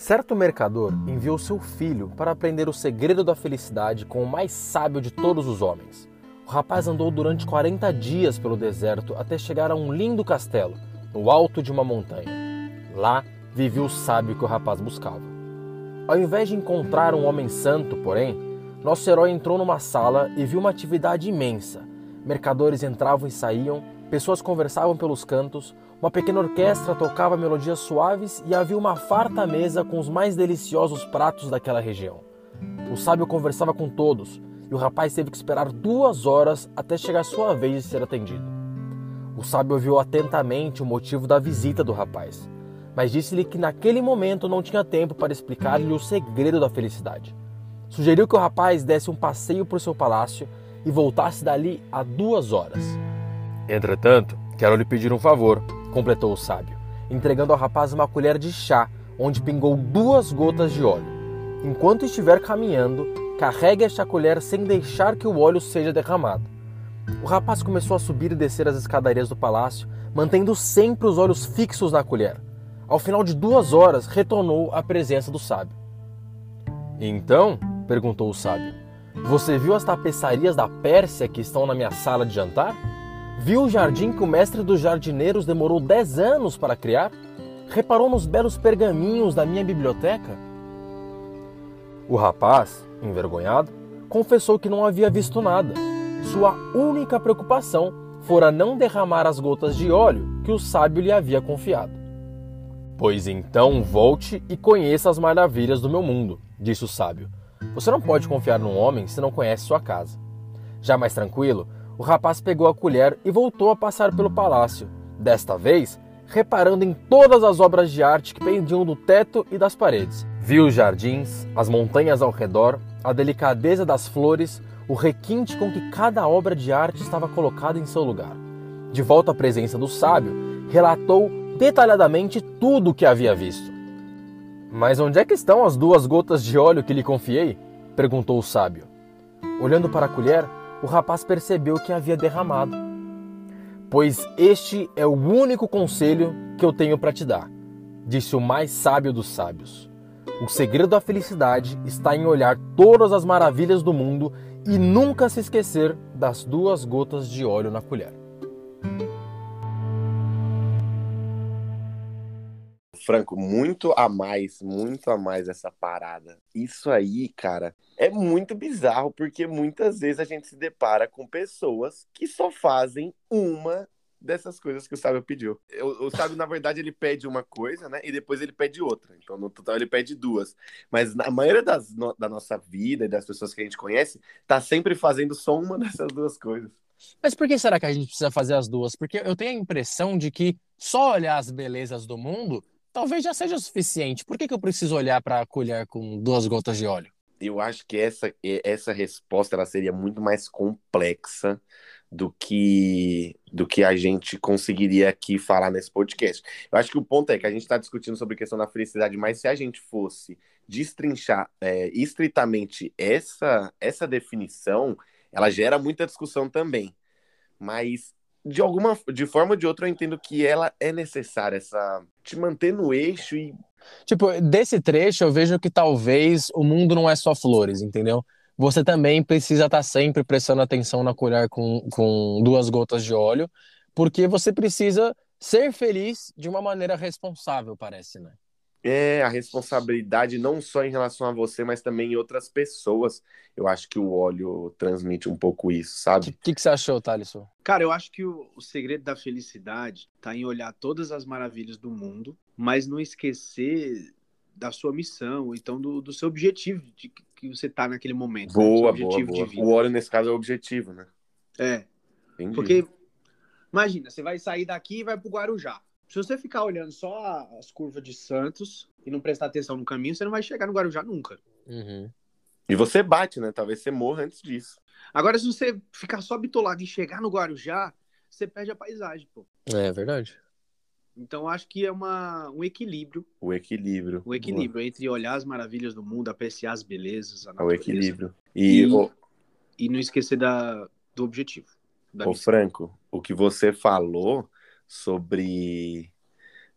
Certo mercador enviou seu filho para aprender o segredo da felicidade com o mais sábio de todos os homens. O rapaz andou durante 40 dias pelo deserto até chegar a um lindo castelo, no alto de uma montanha. Lá vivia o sábio que o rapaz buscava. Ao invés de encontrar um homem santo, porém, nosso herói entrou numa sala e viu uma atividade imensa. Mercadores entravam e saíam, pessoas conversavam pelos cantos, uma pequena orquestra tocava melodias suaves e havia uma farta mesa com os mais deliciosos pratos daquela região. O sábio conversava com todos e o rapaz teve que esperar duas horas até chegar sua vez de ser atendido. O sábio ouviu atentamente o motivo da visita do rapaz, mas disse-lhe que naquele momento não tinha tempo para explicar-lhe o segredo da felicidade. Sugeriu que o rapaz desse um passeio por seu palácio e voltasse dali a duas horas. Entretanto, quero lhe pedir um favor, completou o sábio, entregando ao rapaz uma colher de chá, onde pingou duas gotas de óleo. Enquanto estiver caminhando, carregue esta colher sem deixar que o óleo seja derramado. O rapaz começou a subir e descer as escadarias do palácio, mantendo sempre os olhos fixos na colher. Ao final de duas horas, retornou à presença do sábio. Então, perguntou o sábio, você viu as tapeçarias da Pérsia que estão na minha sala de jantar? Viu o jardim que o mestre dos jardineiros demorou dez anos para criar? Reparou nos belos pergaminhos da minha biblioteca? O rapaz, envergonhado, confessou que não havia visto nada. Sua única preocupação fora não derramar as gotas de óleo que o sábio lhe havia confiado. Pois então volte e conheça as maravilhas do meu mundo, disse o sábio. Você não pode confiar num homem se não conhece sua casa. Já mais tranquilo, o rapaz pegou a colher e voltou a passar pelo palácio, desta vez reparando em todas as obras de arte que pendiam do teto e das paredes. Viu os jardins, as montanhas ao redor, a delicadeza das flores, o requinte com que cada obra de arte estava colocada em seu lugar. De volta à presença do sábio, relatou detalhadamente tudo o que havia visto. Mas onde é que estão as duas gotas de óleo que lhe confiei? perguntou o sábio. Olhando para a colher, o rapaz percebeu que havia derramado. Pois este é o único conselho que eu tenho para te dar, disse o mais sábio dos sábios. O segredo da felicidade está em olhar todas as maravilhas do mundo e nunca se esquecer das duas gotas de óleo na colher. Franco, muito a mais, muito a mais essa parada. Isso aí, cara, é muito bizarro, porque muitas vezes a gente se depara com pessoas que só fazem uma dessas coisas que o sábio pediu. O, o sábio, na verdade, ele pede uma coisa, né? E depois ele pede outra. Então, no total, ele pede duas. Mas na maioria das, no, da nossa vida e das pessoas que a gente conhece, tá sempre fazendo só uma dessas duas coisas. Mas por que será que a gente precisa fazer as duas? Porque eu tenho a impressão de que só olhar as belezas do mundo talvez já seja o suficiente. Por que, que eu preciso olhar para a colher com duas gotas de óleo? Eu acho que essa, essa resposta ela seria muito mais complexa do que do que a gente conseguiria aqui falar nesse podcast. Eu acho que o ponto é que a gente está discutindo sobre a questão da felicidade, mas se a gente fosse destrinchar é, estritamente essa essa definição, ela gera muita discussão também. Mas de alguma de forma ou de outra eu entendo que ela é necessária essa te manter no eixo e tipo desse trecho eu vejo que talvez o mundo não é só flores entendeu? Você também precisa estar sempre prestando atenção na colher com, com duas gotas de óleo porque você precisa ser feliz de uma maneira responsável parece né é a responsabilidade não só em relação a você, mas também em outras pessoas. Eu acho que o óleo transmite um pouco isso, sabe? O que, que, que, você achou, Thaleson? Cara, eu acho que o, o segredo da felicidade tá em olhar todas as maravilhas do mundo, mas não esquecer da sua missão, então do, do seu objetivo de que você tá naquele momento. Boa, né? boa, boa. O óleo, nesse caso, é o objetivo, né? É. Entendi. Porque, imagina, você vai sair daqui e vai pro Guarujá. Se você ficar olhando só as curvas de Santos e não prestar atenção no caminho, você não vai chegar no Guarujá nunca. Uhum. E você bate, né? Talvez você morra antes disso. Agora, se você ficar só bitolado e chegar no Guarujá, você perde a paisagem, pô. É verdade. Então, acho que é uma, um equilíbrio. O equilíbrio. O equilíbrio entre olhar as maravilhas do mundo, apreciar as belezas, a É o natureza, equilíbrio. E, E- ô, e não esquecer da, do objetivo. Da ô, missão. Franco, o que você falou sobre.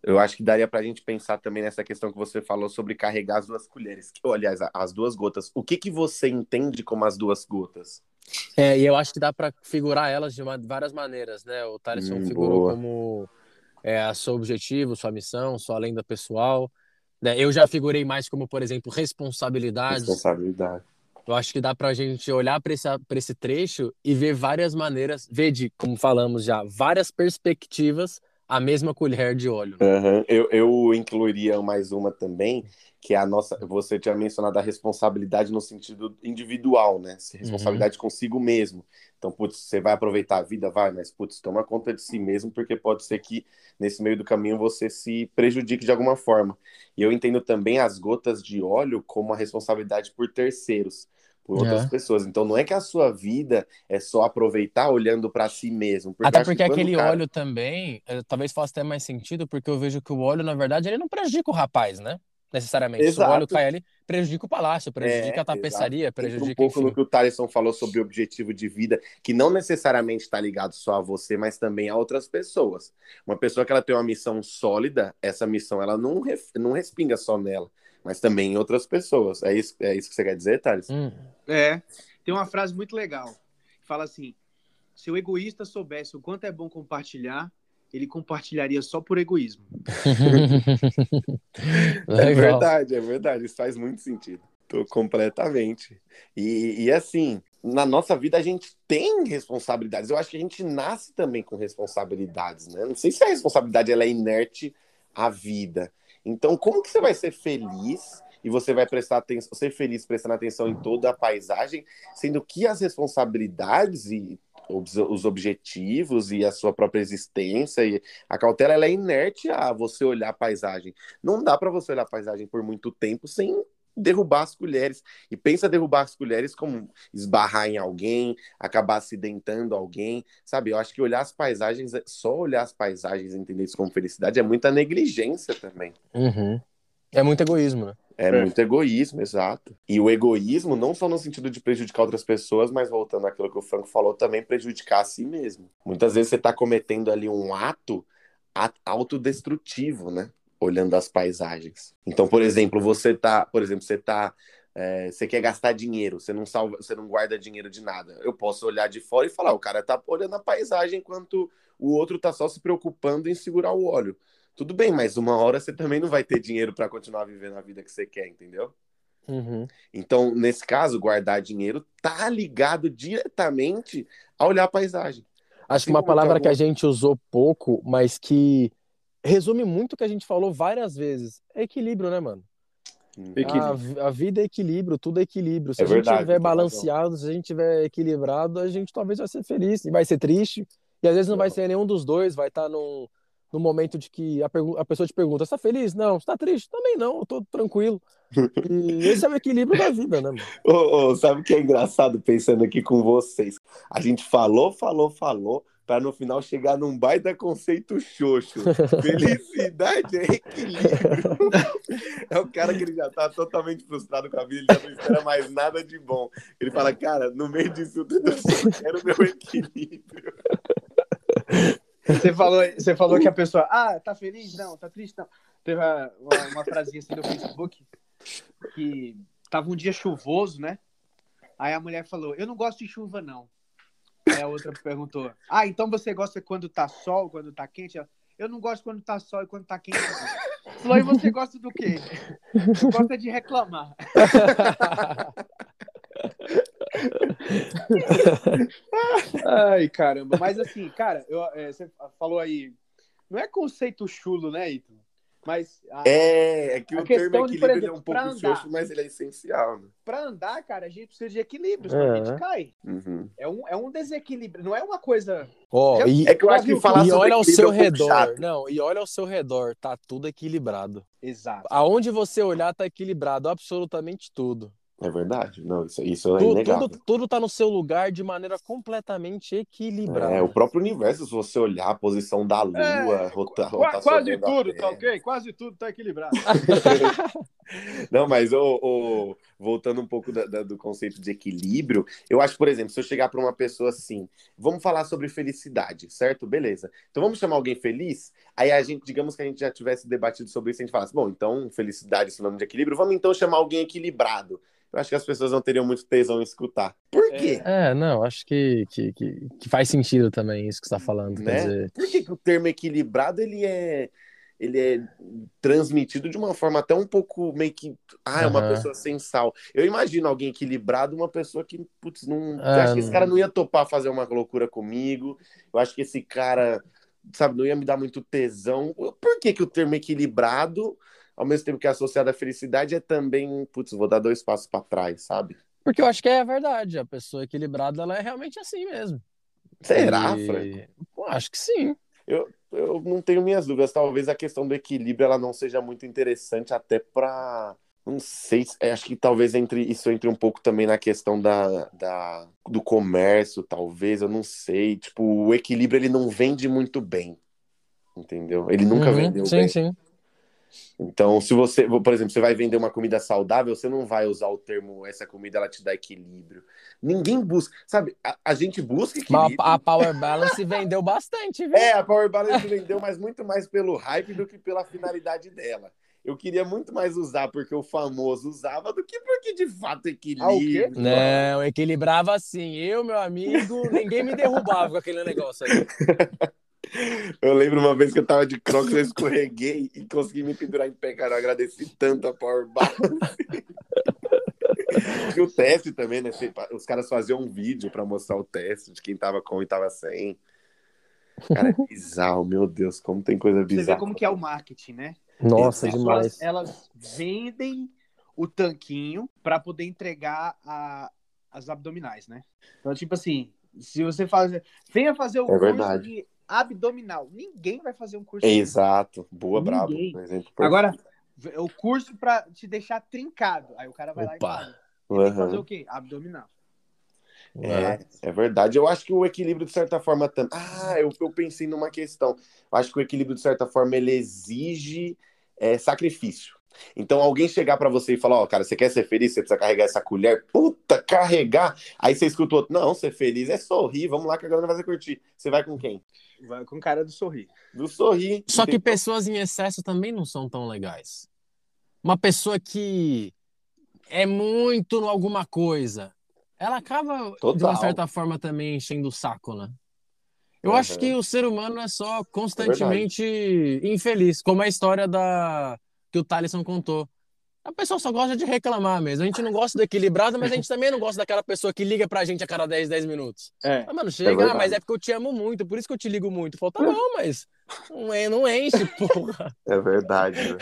Eu acho que daria pra gente pensar também nessa questão que você falou sobre carregar as duas colheres. Ou, aliás, a- as duas gotas. O que, que você entende como as duas gotas? É, e eu acho que dá pra figurar elas de uma- várias maneiras, né? O Thaleson Hum, figurou boa. como é, a seu objetivo, sua missão, sua lenda pessoal. né? Eu já figurei mais como, por exemplo, responsabilidades. Responsabilidade. Eu acho que dá pra gente olhar para esse, pra esse trecho e ver várias maneiras, ver de, como falamos já, várias perspectivas, a mesma colher de óleo. né? Aham. Eu, eu incluiria mais uma também, que é a nossa. Você tinha mencionado a responsabilidade no sentido individual, né? Se Responsabilidade consigo mesmo. Então, putz, você vai aproveitar a vida, vai, mas putz, toma conta de si mesmo, porque pode ser que nesse meio do caminho você se prejudique de alguma forma. E eu entendo também as gotas de óleo como a responsabilidade por terceiros. Por outras É. pessoas. Então, não é que a sua vida é só aproveitar olhando para si mesmo. Até porque quando o aquele cara- óleo também, eh, talvez faça até mais sentido, porque eu vejo que o óleo, na verdade, ele não prejudica o rapaz, né? Necessariamente. Se o Exato. óleo cai ali, prejudica o palácio, prejudica É, a tapeçaria, Entra prejudica, um pouco enfim. no que o Thaleson falou sobre o objetivo de vida, que não necessariamente está ligado só a você, mas também a outras pessoas. Uma pessoa que ela tem uma missão sólida, essa missão ela não, não respinga só nela, mas também em outras pessoas. É isso, é isso que você quer dizer, Thales? Hum. É, tem uma frase muito legal. que Fala assim: se o egoísta soubesse o quanto é bom compartilhar, ele compartilharia só por egoísmo. É verdade, é verdade. Isso faz muito sentido. Tô completamente. E, e assim, na nossa vida a gente tem responsabilidades. Eu acho que a gente nasce também com responsabilidades, né? Não sei se a responsabilidade ela é inerte à vida. Então, como que você vai ser feliz e você vai prestar atenção, ser feliz prestando atenção em toda a paisagem, sendo que as responsabilidades e os os objetivos e a sua própria existência e a cautela ela é inerte a você olhar a paisagem. Não dá para você olhar a paisagem por muito tempo sem derrubar as colheres. E pensa derrubar as colheres como esbarrar em alguém, acabar acidentando alguém, sabe? Eu acho que olhar as paisagens, só olhar as paisagens e entender isso como felicidade é muita negligência também. Uhum. É muito egoísmo, né? É, muito egoísmo, exato. E o egoísmo, não só no sentido de prejudicar outras pessoas, mas voltando àquilo que o Franco falou, também prejudicar a si mesmo. Muitas vezes você está cometendo ali um ato autodestrutivo, né? Olhando as paisagens. Então, por exemplo, você tá, por exemplo, você tá. é, você quer gastar dinheiro, você não salva, você não guarda dinheiro de nada. Eu posso olhar de fora e falar, o cara tá olhando a paisagem enquanto o outro tá só se preocupando em segurar o óleo. Tudo bem, mas uma hora você também não vai ter dinheiro para continuar vivendo a vida que você quer, entendeu? Uhum. Então, nesse caso, guardar dinheiro tá ligado diretamente a olhar a paisagem. Acho que Assim uma palavra que a gente usou pouco, mas que resume muito o que a gente falou várias vezes, é equilíbrio, né, mano? Equilíbrio. A, a vida é equilíbrio, tudo é equilíbrio. Se É a gente verdade, tem razão. balanceado, se a gente estiver equilibrado, a gente talvez vai ser feliz e vai ser triste. E às vezes não vai Não. ser nenhum dos dois, vai estar num, num momento de que a, a pessoa te pergunta: você tá feliz? Não. Você tá triste? Também não, eu tô tranquilo. E esse é o equilíbrio da vida, né, mano? Ô, ô, sabe o que é engraçado pensando aqui com vocês? A gente falou, falou, falou, para no final chegar num baita conceito xoxo. Felicidade é equilíbrio. É o cara que ele já tá totalmente frustrado com a vida, ele já não espera mais nada de bom. Ele fala, cara, no meio disso tudo eu só quero meu equilíbrio. Você falou, você falou que a pessoa, ah, tá feliz? Não, tá triste? Não. Teve uma, uma, frasinha assim no Facebook que tava um dia chuvoso, né? Aí a mulher falou, eu não gosto de chuva, não. Aí a outra perguntou, ah, então você gosta quando tá sol, quando tá quente? Eu não gosto quando tá sol e quando tá quente. não." Falou, e você gosta do quê? É de reclamar. Ai, caramba. Mas assim, cara, eu, é, você falou aí. Não é conceito chulo, né, Ito? Mas a- É, é que o termo de, equilíbrio ele é exemplo, um pouco andar. xoxo, mas ele é essencial. Né? pra andar, cara, a gente precisa de equilíbrio, senão a É. gente cai. Uhum. É um, é um desequilíbrio, não é uma coisa. Ó, Já- e, É que eu acho que falar e olha ao seu é um redor. Não, e olha ao seu redor, tá tudo equilibrado. Exato. Aonde você olhar, tá equilibrado, absolutamente tudo. É verdade. Não, isso, isso é Tu- inegável. tudo, tudo tá no seu lugar de maneira completamente equilibrada. É, o próprio universo, se você olhar a posição da Lua, É, rota, quase tudo, tá ok? Quase tudo tá equilibrado. Não, mas ô, voltando um pouco da- da- do conceito de equilíbrio, eu acho, por exemplo, se eu chegar para uma pessoa assim, vamos falar sobre felicidade, certo? Beleza. Então vamos chamar alguém feliz? Aí a gente, digamos que a gente já tivesse debatido sobre isso, a gente falasse, bom, então felicidade, sinônimo de equilíbrio, vamos então chamar alguém equilibrado. Eu acho que as pessoas não teriam muito tesão em escutar. Por quê? É, não, acho que, que, que, que faz sentido também isso que você tá falando. Né? Quer dizer, Por que, que o termo equilibrado ele é ele é transmitido de uma forma até um pouco meio que ah, é uma pessoa sem sal. Eu imagino alguém equilibrado, uma pessoa que putz, não, eu Ah, acho que esse não. cara não ia topar fazer uma loucura comigo. Eu acho que esse cara, sabe, não ia me dar muito tesão. Por que que o termo equilibrado, ao mesmo tempo que é associado à felicidade, é também, putz, vou dar dois passos para trás, sabe? porque eu acho que é verdade. A pessoa equilibrada, ela é realmente assim mesmo. Será, E- Franco? Pô, acho que sim. Eu, eu não tenho minhas dúvidas. Talvez a questão do equilíbrio ela não seja muito interessante até para não sei, se- é, acho que talvez entre isso entre um pouco também na questão da, da do comércio, talvez, eu não sei. Tipo, o equilíbrio ele não vende muito bem. Entendeu? Ele nunca Uhum, vendeu sim, bem. sim. Então, se você, por exemplo, você vai vender uma comida saudável, você não vai usar o termo essa comida ela te dá equilíbrio. Ninguém busca, sabe? A, a gente busca Mas equilíbrio. a, a Power Balance vendeu bastante, viu? É, a Power Balance vendeu, mas muito mais pelo hype do que pela finalidade dela. Eu queria muito mais usar porque o famoso usava do que porque de fato equilíbrio. Não, equilibrava assim. Eu, meu amigo, ninguém me derrubava com aquele negócio aí. Eu lembro uma vez que eu tava de crocs, eu escorreguei e consegui me pendurar em pé, cara. Eu agradeci tanto a Power Balance. e o teste também, né? Os caras faziam um vídeo pra mostrar o teste de quem tava com e tava sem. Cara, é bizarro, meu Deus, como tem coisa Você vê bizarra. como que é o marketing, né? Nossa, demais. elas vendem o tanquinho para poder entregar a- as abdominais, né? Então, tipo assim, se você fazer. Venha fazer o É curso verdade. Abdominal. Ninguém vai fazer um curso É, Exato, boa, brabo. Ninguém. Agora, o curso para te deixar trincado. Aí o cara vai lá e Opa. tem que Aham. fazer o quê? Abdominal. É, é verdade. Eu acho que o equilíbrio, de certa forma, também. Ah, eu, eu pensei numa questão. Eu acho que o equilíbrio, de certa forma, ele exige é, sacrifício. Então, alguém chegar pra você e falar: Ó, cara, você quer ser feliz? Você precisa carregar essa colher. Puta, carregar. Aí você escuta o outro: Não, ser feliz é sorrir. Vamos lá que agora vai fazer curtir. Você vai com quem? Vai com cara do sorrir. Do sorrir. Só que Entendeu? pessoas em excesso também não são tão legais. Uma pessoa que é muito em alguma coisa, ela acaba, de Total. uma certa forma, também enchendo o saco, né? Eu Aham. acho que o ser humano é só constantemente infeliz, como a história da que o Thaleson contou. A pessoa só gosta de reclamar mesmo. A gente não gosta do equilibrado, mas a gente também não gosta daquela pessoa que liga pra gente a cada 10, 10 minutos. É. Ah, mano, chega, verdade. ah, mas é porque eu te amo muito, por isso que eu te ligo muito. Falou, tá bom, mas não, é, não enche, porra. É verdade, né?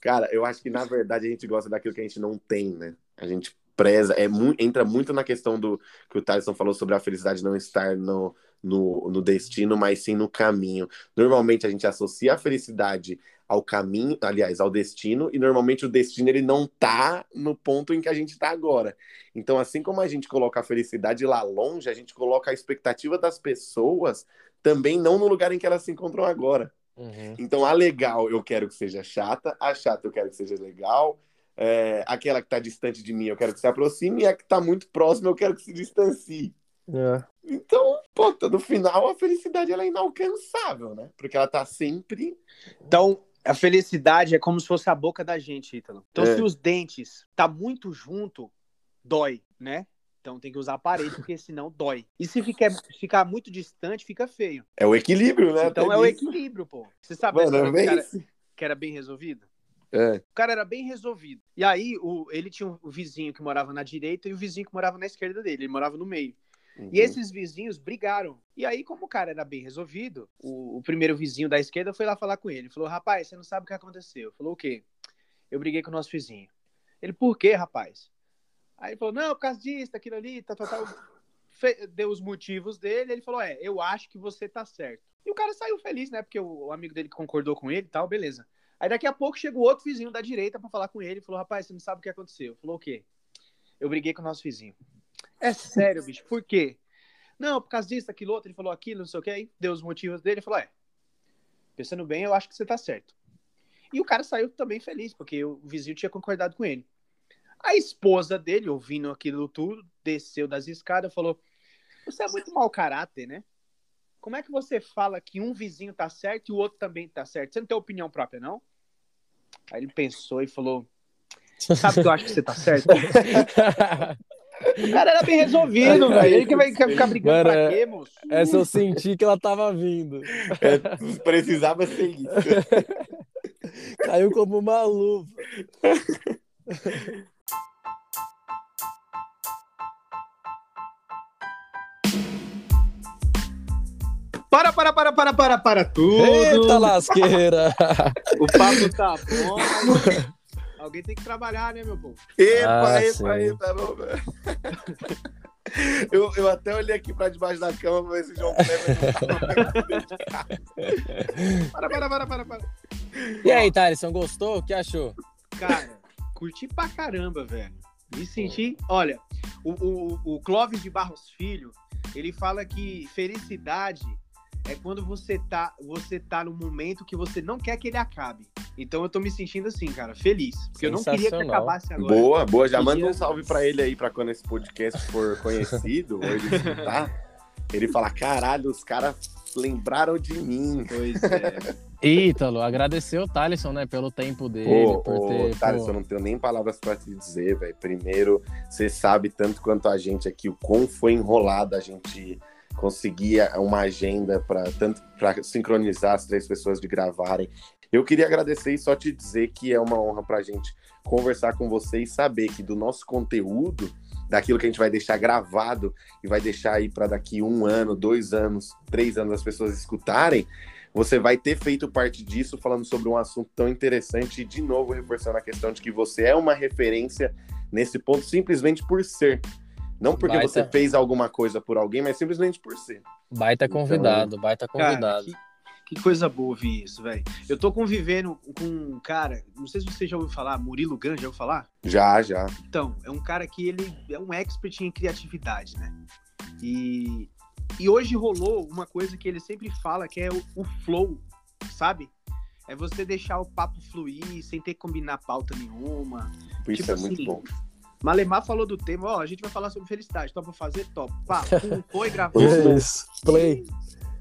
Cara, eu acho que na verdade a gente gosta daquilo que a gente não tem, né? A gente preza, é mu entra muito na questão do que o Tyson falou sobre a felicidade não estar no, no, no destino, mas sim no caminho. Normalmente a gente associa a felicidade ao caminho, aliás, ao destino, e normalmente o destino ele não tá no ponto em que a gente tá agora. Então, assim como a gente coloca a felicidade lá longe, a gente coloca a expectativa das pessoas também não no lugar em que elas se encontram agora. Então, a legal eu quero que seja chata, a chata eu quero que seja legal, é, aquela que tá distante de mim eu quero que se aproxime, e a que tá muito próxima eu quero que se distancie. É. Então, puta, no final a felicidade ela é inalcançável, né? Porque ela tá sempre. Então, a felicidade é como se fosse a boca da gente, Ítalo. Então, É. se os dentes tá muito junto, dói, né? Então tem que usar aparelho, porque senão dói. E se ficar, ficar muito distante, fica feio. É o equilíbrio, né? Então Até é o nisso. equilíbrio, pô. Você sabe Mano, é bem que, era, isso. que era bem resolvida? É. O cara era bem resolvido. E aí, o, ele tinha um vizinho que morava na direita e o vizinho que morava na esquerda dele. Ele morava no meio. Uhum. E esses vizinhos brigaram. E aí, como o cara era bem resolvido, o, o primeiro vizinho da esquerda foi lá falar com ele. Falou, rapaz, você não sabe o que aconteceu. Falou, o quê? Eu briguei com o nosso vizinho. Ele, por quê, rapaz? Aí ele falou, não, por causa disso, daquilo ali, tal, tal. Fe- Deu os motivos dele, ele falou, é, eu acho que você tá certo. E o cara saiu feliz, né? Porque o, o amigo dele concordou com ele e tal, beleza. Aí daqui a pouco chegou outro vizinho da direita pra falar com ele e falou, rapaz, você não sabe o que aconteceu. Falou, o quê? Eu briguei com o nosso vizinho. É sério, bicho, por quê? Não, por causa disso, daquilo outro, ele falou aquilo, não sei o que, aí deu os motivos dele e falou, é, pensando bem, eu acho que você tá certo. E o cara saiu também feliz, porque o vizinho tinha concordado com ele. A esposa dele, ouvindo aquilo tudo, desceu das escadas e falou: Você é muito mau caráter, né? Como é que você fala que um vizinho tá certo e o outro também tá certo? Você não tem opinião própria, não? Aí ele pensou e falou: Sabe que eu acho que você tá certo? O cara era bem resolvido, velho. Ele que vai quer ficar brigando Mano, pra é- quê, moço? Essa eu senti que ela tava vindo. É, precisava ser isso. Caiu como uma luva. Para, para, para, para, para, para tudo. Eita lasqueira! O papo tá bom. Alguém tem que trabalhar, né, meu povo? Epa, Ah, epa, sim. epa, velho. Eu, eu até olhei aqui pra debaixo da cama pra ver se o João Kleber tava Para, para, para, para, para. E aí, Thaleson, gostou? O que achou? Cara, curti pra caramba, velho. Me senti. Olha, o, o, o Clóvis de Barros Filho, ele fala que felicidade é quando você tá, você tá num momento que você não quer que ele acabe. Então eu tô me sentindo assim, cara, feliz. Porque eu não queria que acabasse agora. Boa, boa. Já manda um salve pra ele aí, pra quando esse podcast for conhecido, ou ele escutar, ele fala, caralho, os caras lembraram de mim. Pois é. Ítalo, agradecer o Thaleson, né, pelo tempo dele, Pô, por ô, ter. Thales, pô, eu não tenho nem palavras pra te dizer, velho. Primeiro, você sabe tanto quanto a gente aqui o quão foi enrolado a gente conseguir uma agenda para tanto para sincronizar as três pessoas de gravarem. Eu queria agradecer e só te dizer que é uma honra pra gente conversar com você e saber que do nosso conteúdo, daquilo que a gente vai deixar gravado e vai deixar aí para daqui um ano, dois anos, três anos as pessoas escutarem, você vai ter feito parte disso falando sobre um assunto tão interessante e de novo reforçando a questão de que você é uma referência nesse ponto simplesmente por ser. Não porque Baita. você fez alguma coisa por alguém, mas simplesmente por ser. Baita convidado, baita Cara, convidado. que, que coisa boa ouvir isso, velho. Eu tô convivendo com um cara, não sei se você já ouviu falar, Murilo Gun, já ouviu falar? Já, já. Então, é um cara que ele é um expert em criatividade, né? E, e hoje rolou uma coisa que ele sempre fala, que é o, o flow, sabe? É você deixar o papo fluir sem ter que combinar pauta nenhuma. Por isso Tipo é muito assim, bom. Malemar falou do tema, ó, a gente vai falar sobre felicidade, topa fazer, top. Pá, pum, foi, gravou. Isso, play.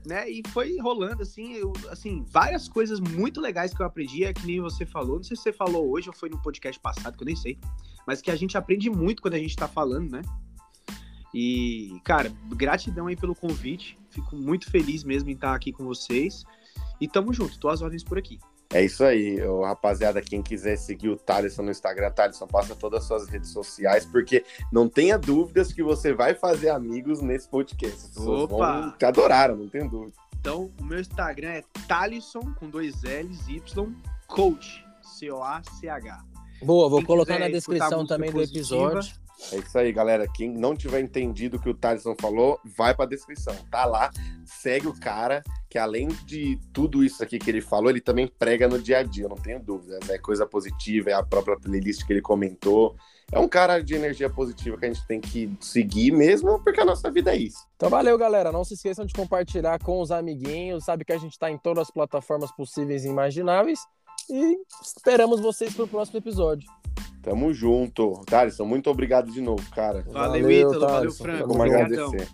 né? E foi rolando, assim, eu, assim, várias coisas muito legais que eu aprendi, é que nem você falou, não sei se você falou hoje ou foi no podcast passado, que eu nem sei, mas que a gente aprende muito quando a gente tá falando, né? E, cara, gratidão aí pelo convite, fico muito feliz mesmo em estar aqui com vocês, e tamo junto, tô às ordens por aqui. É isso aí, ô, rapaziada. Quem quiser seguir o Thaleson no Instagram, Thaleson, passa todas as suas redes sociais, porque não tenha dúvidas que você vai fazer amigos nesse podcast. As pessoas Opa! vão te adoraram, não tem dúvida. Então, o meu Instagram é Talisson, com dois L's, Y, Coach, C-O-A-C-H. Boa, vou Quem colocar na descrição também do positiva, episódio. É isso aí, galera. Quem não tiver entendido o que o Thaleson falou, vai pra descrição. Tá lá, segue o cara, que além de tudo isso aqui que ele falou, ele também prega no dia a dia, não tenho dúvidas. É coisa positiva, é a própria playlist que ele comentou. É um cara de energia positiva que a gente tem que seguir mesmo, porque a nossa vida é isso. Então valeu, galera. Não se esqueçam de compartilhar com os amiguinhos. Sabe que a gente tá em todas as plataformas possíveis e imagináveis. E esperamos vocês pro próximo episódio. Tamo junto. Thaleson, muito obrigado de novo, cara. Valeu, Valeu, Ítalo, valeu. Franco. Como agradecer.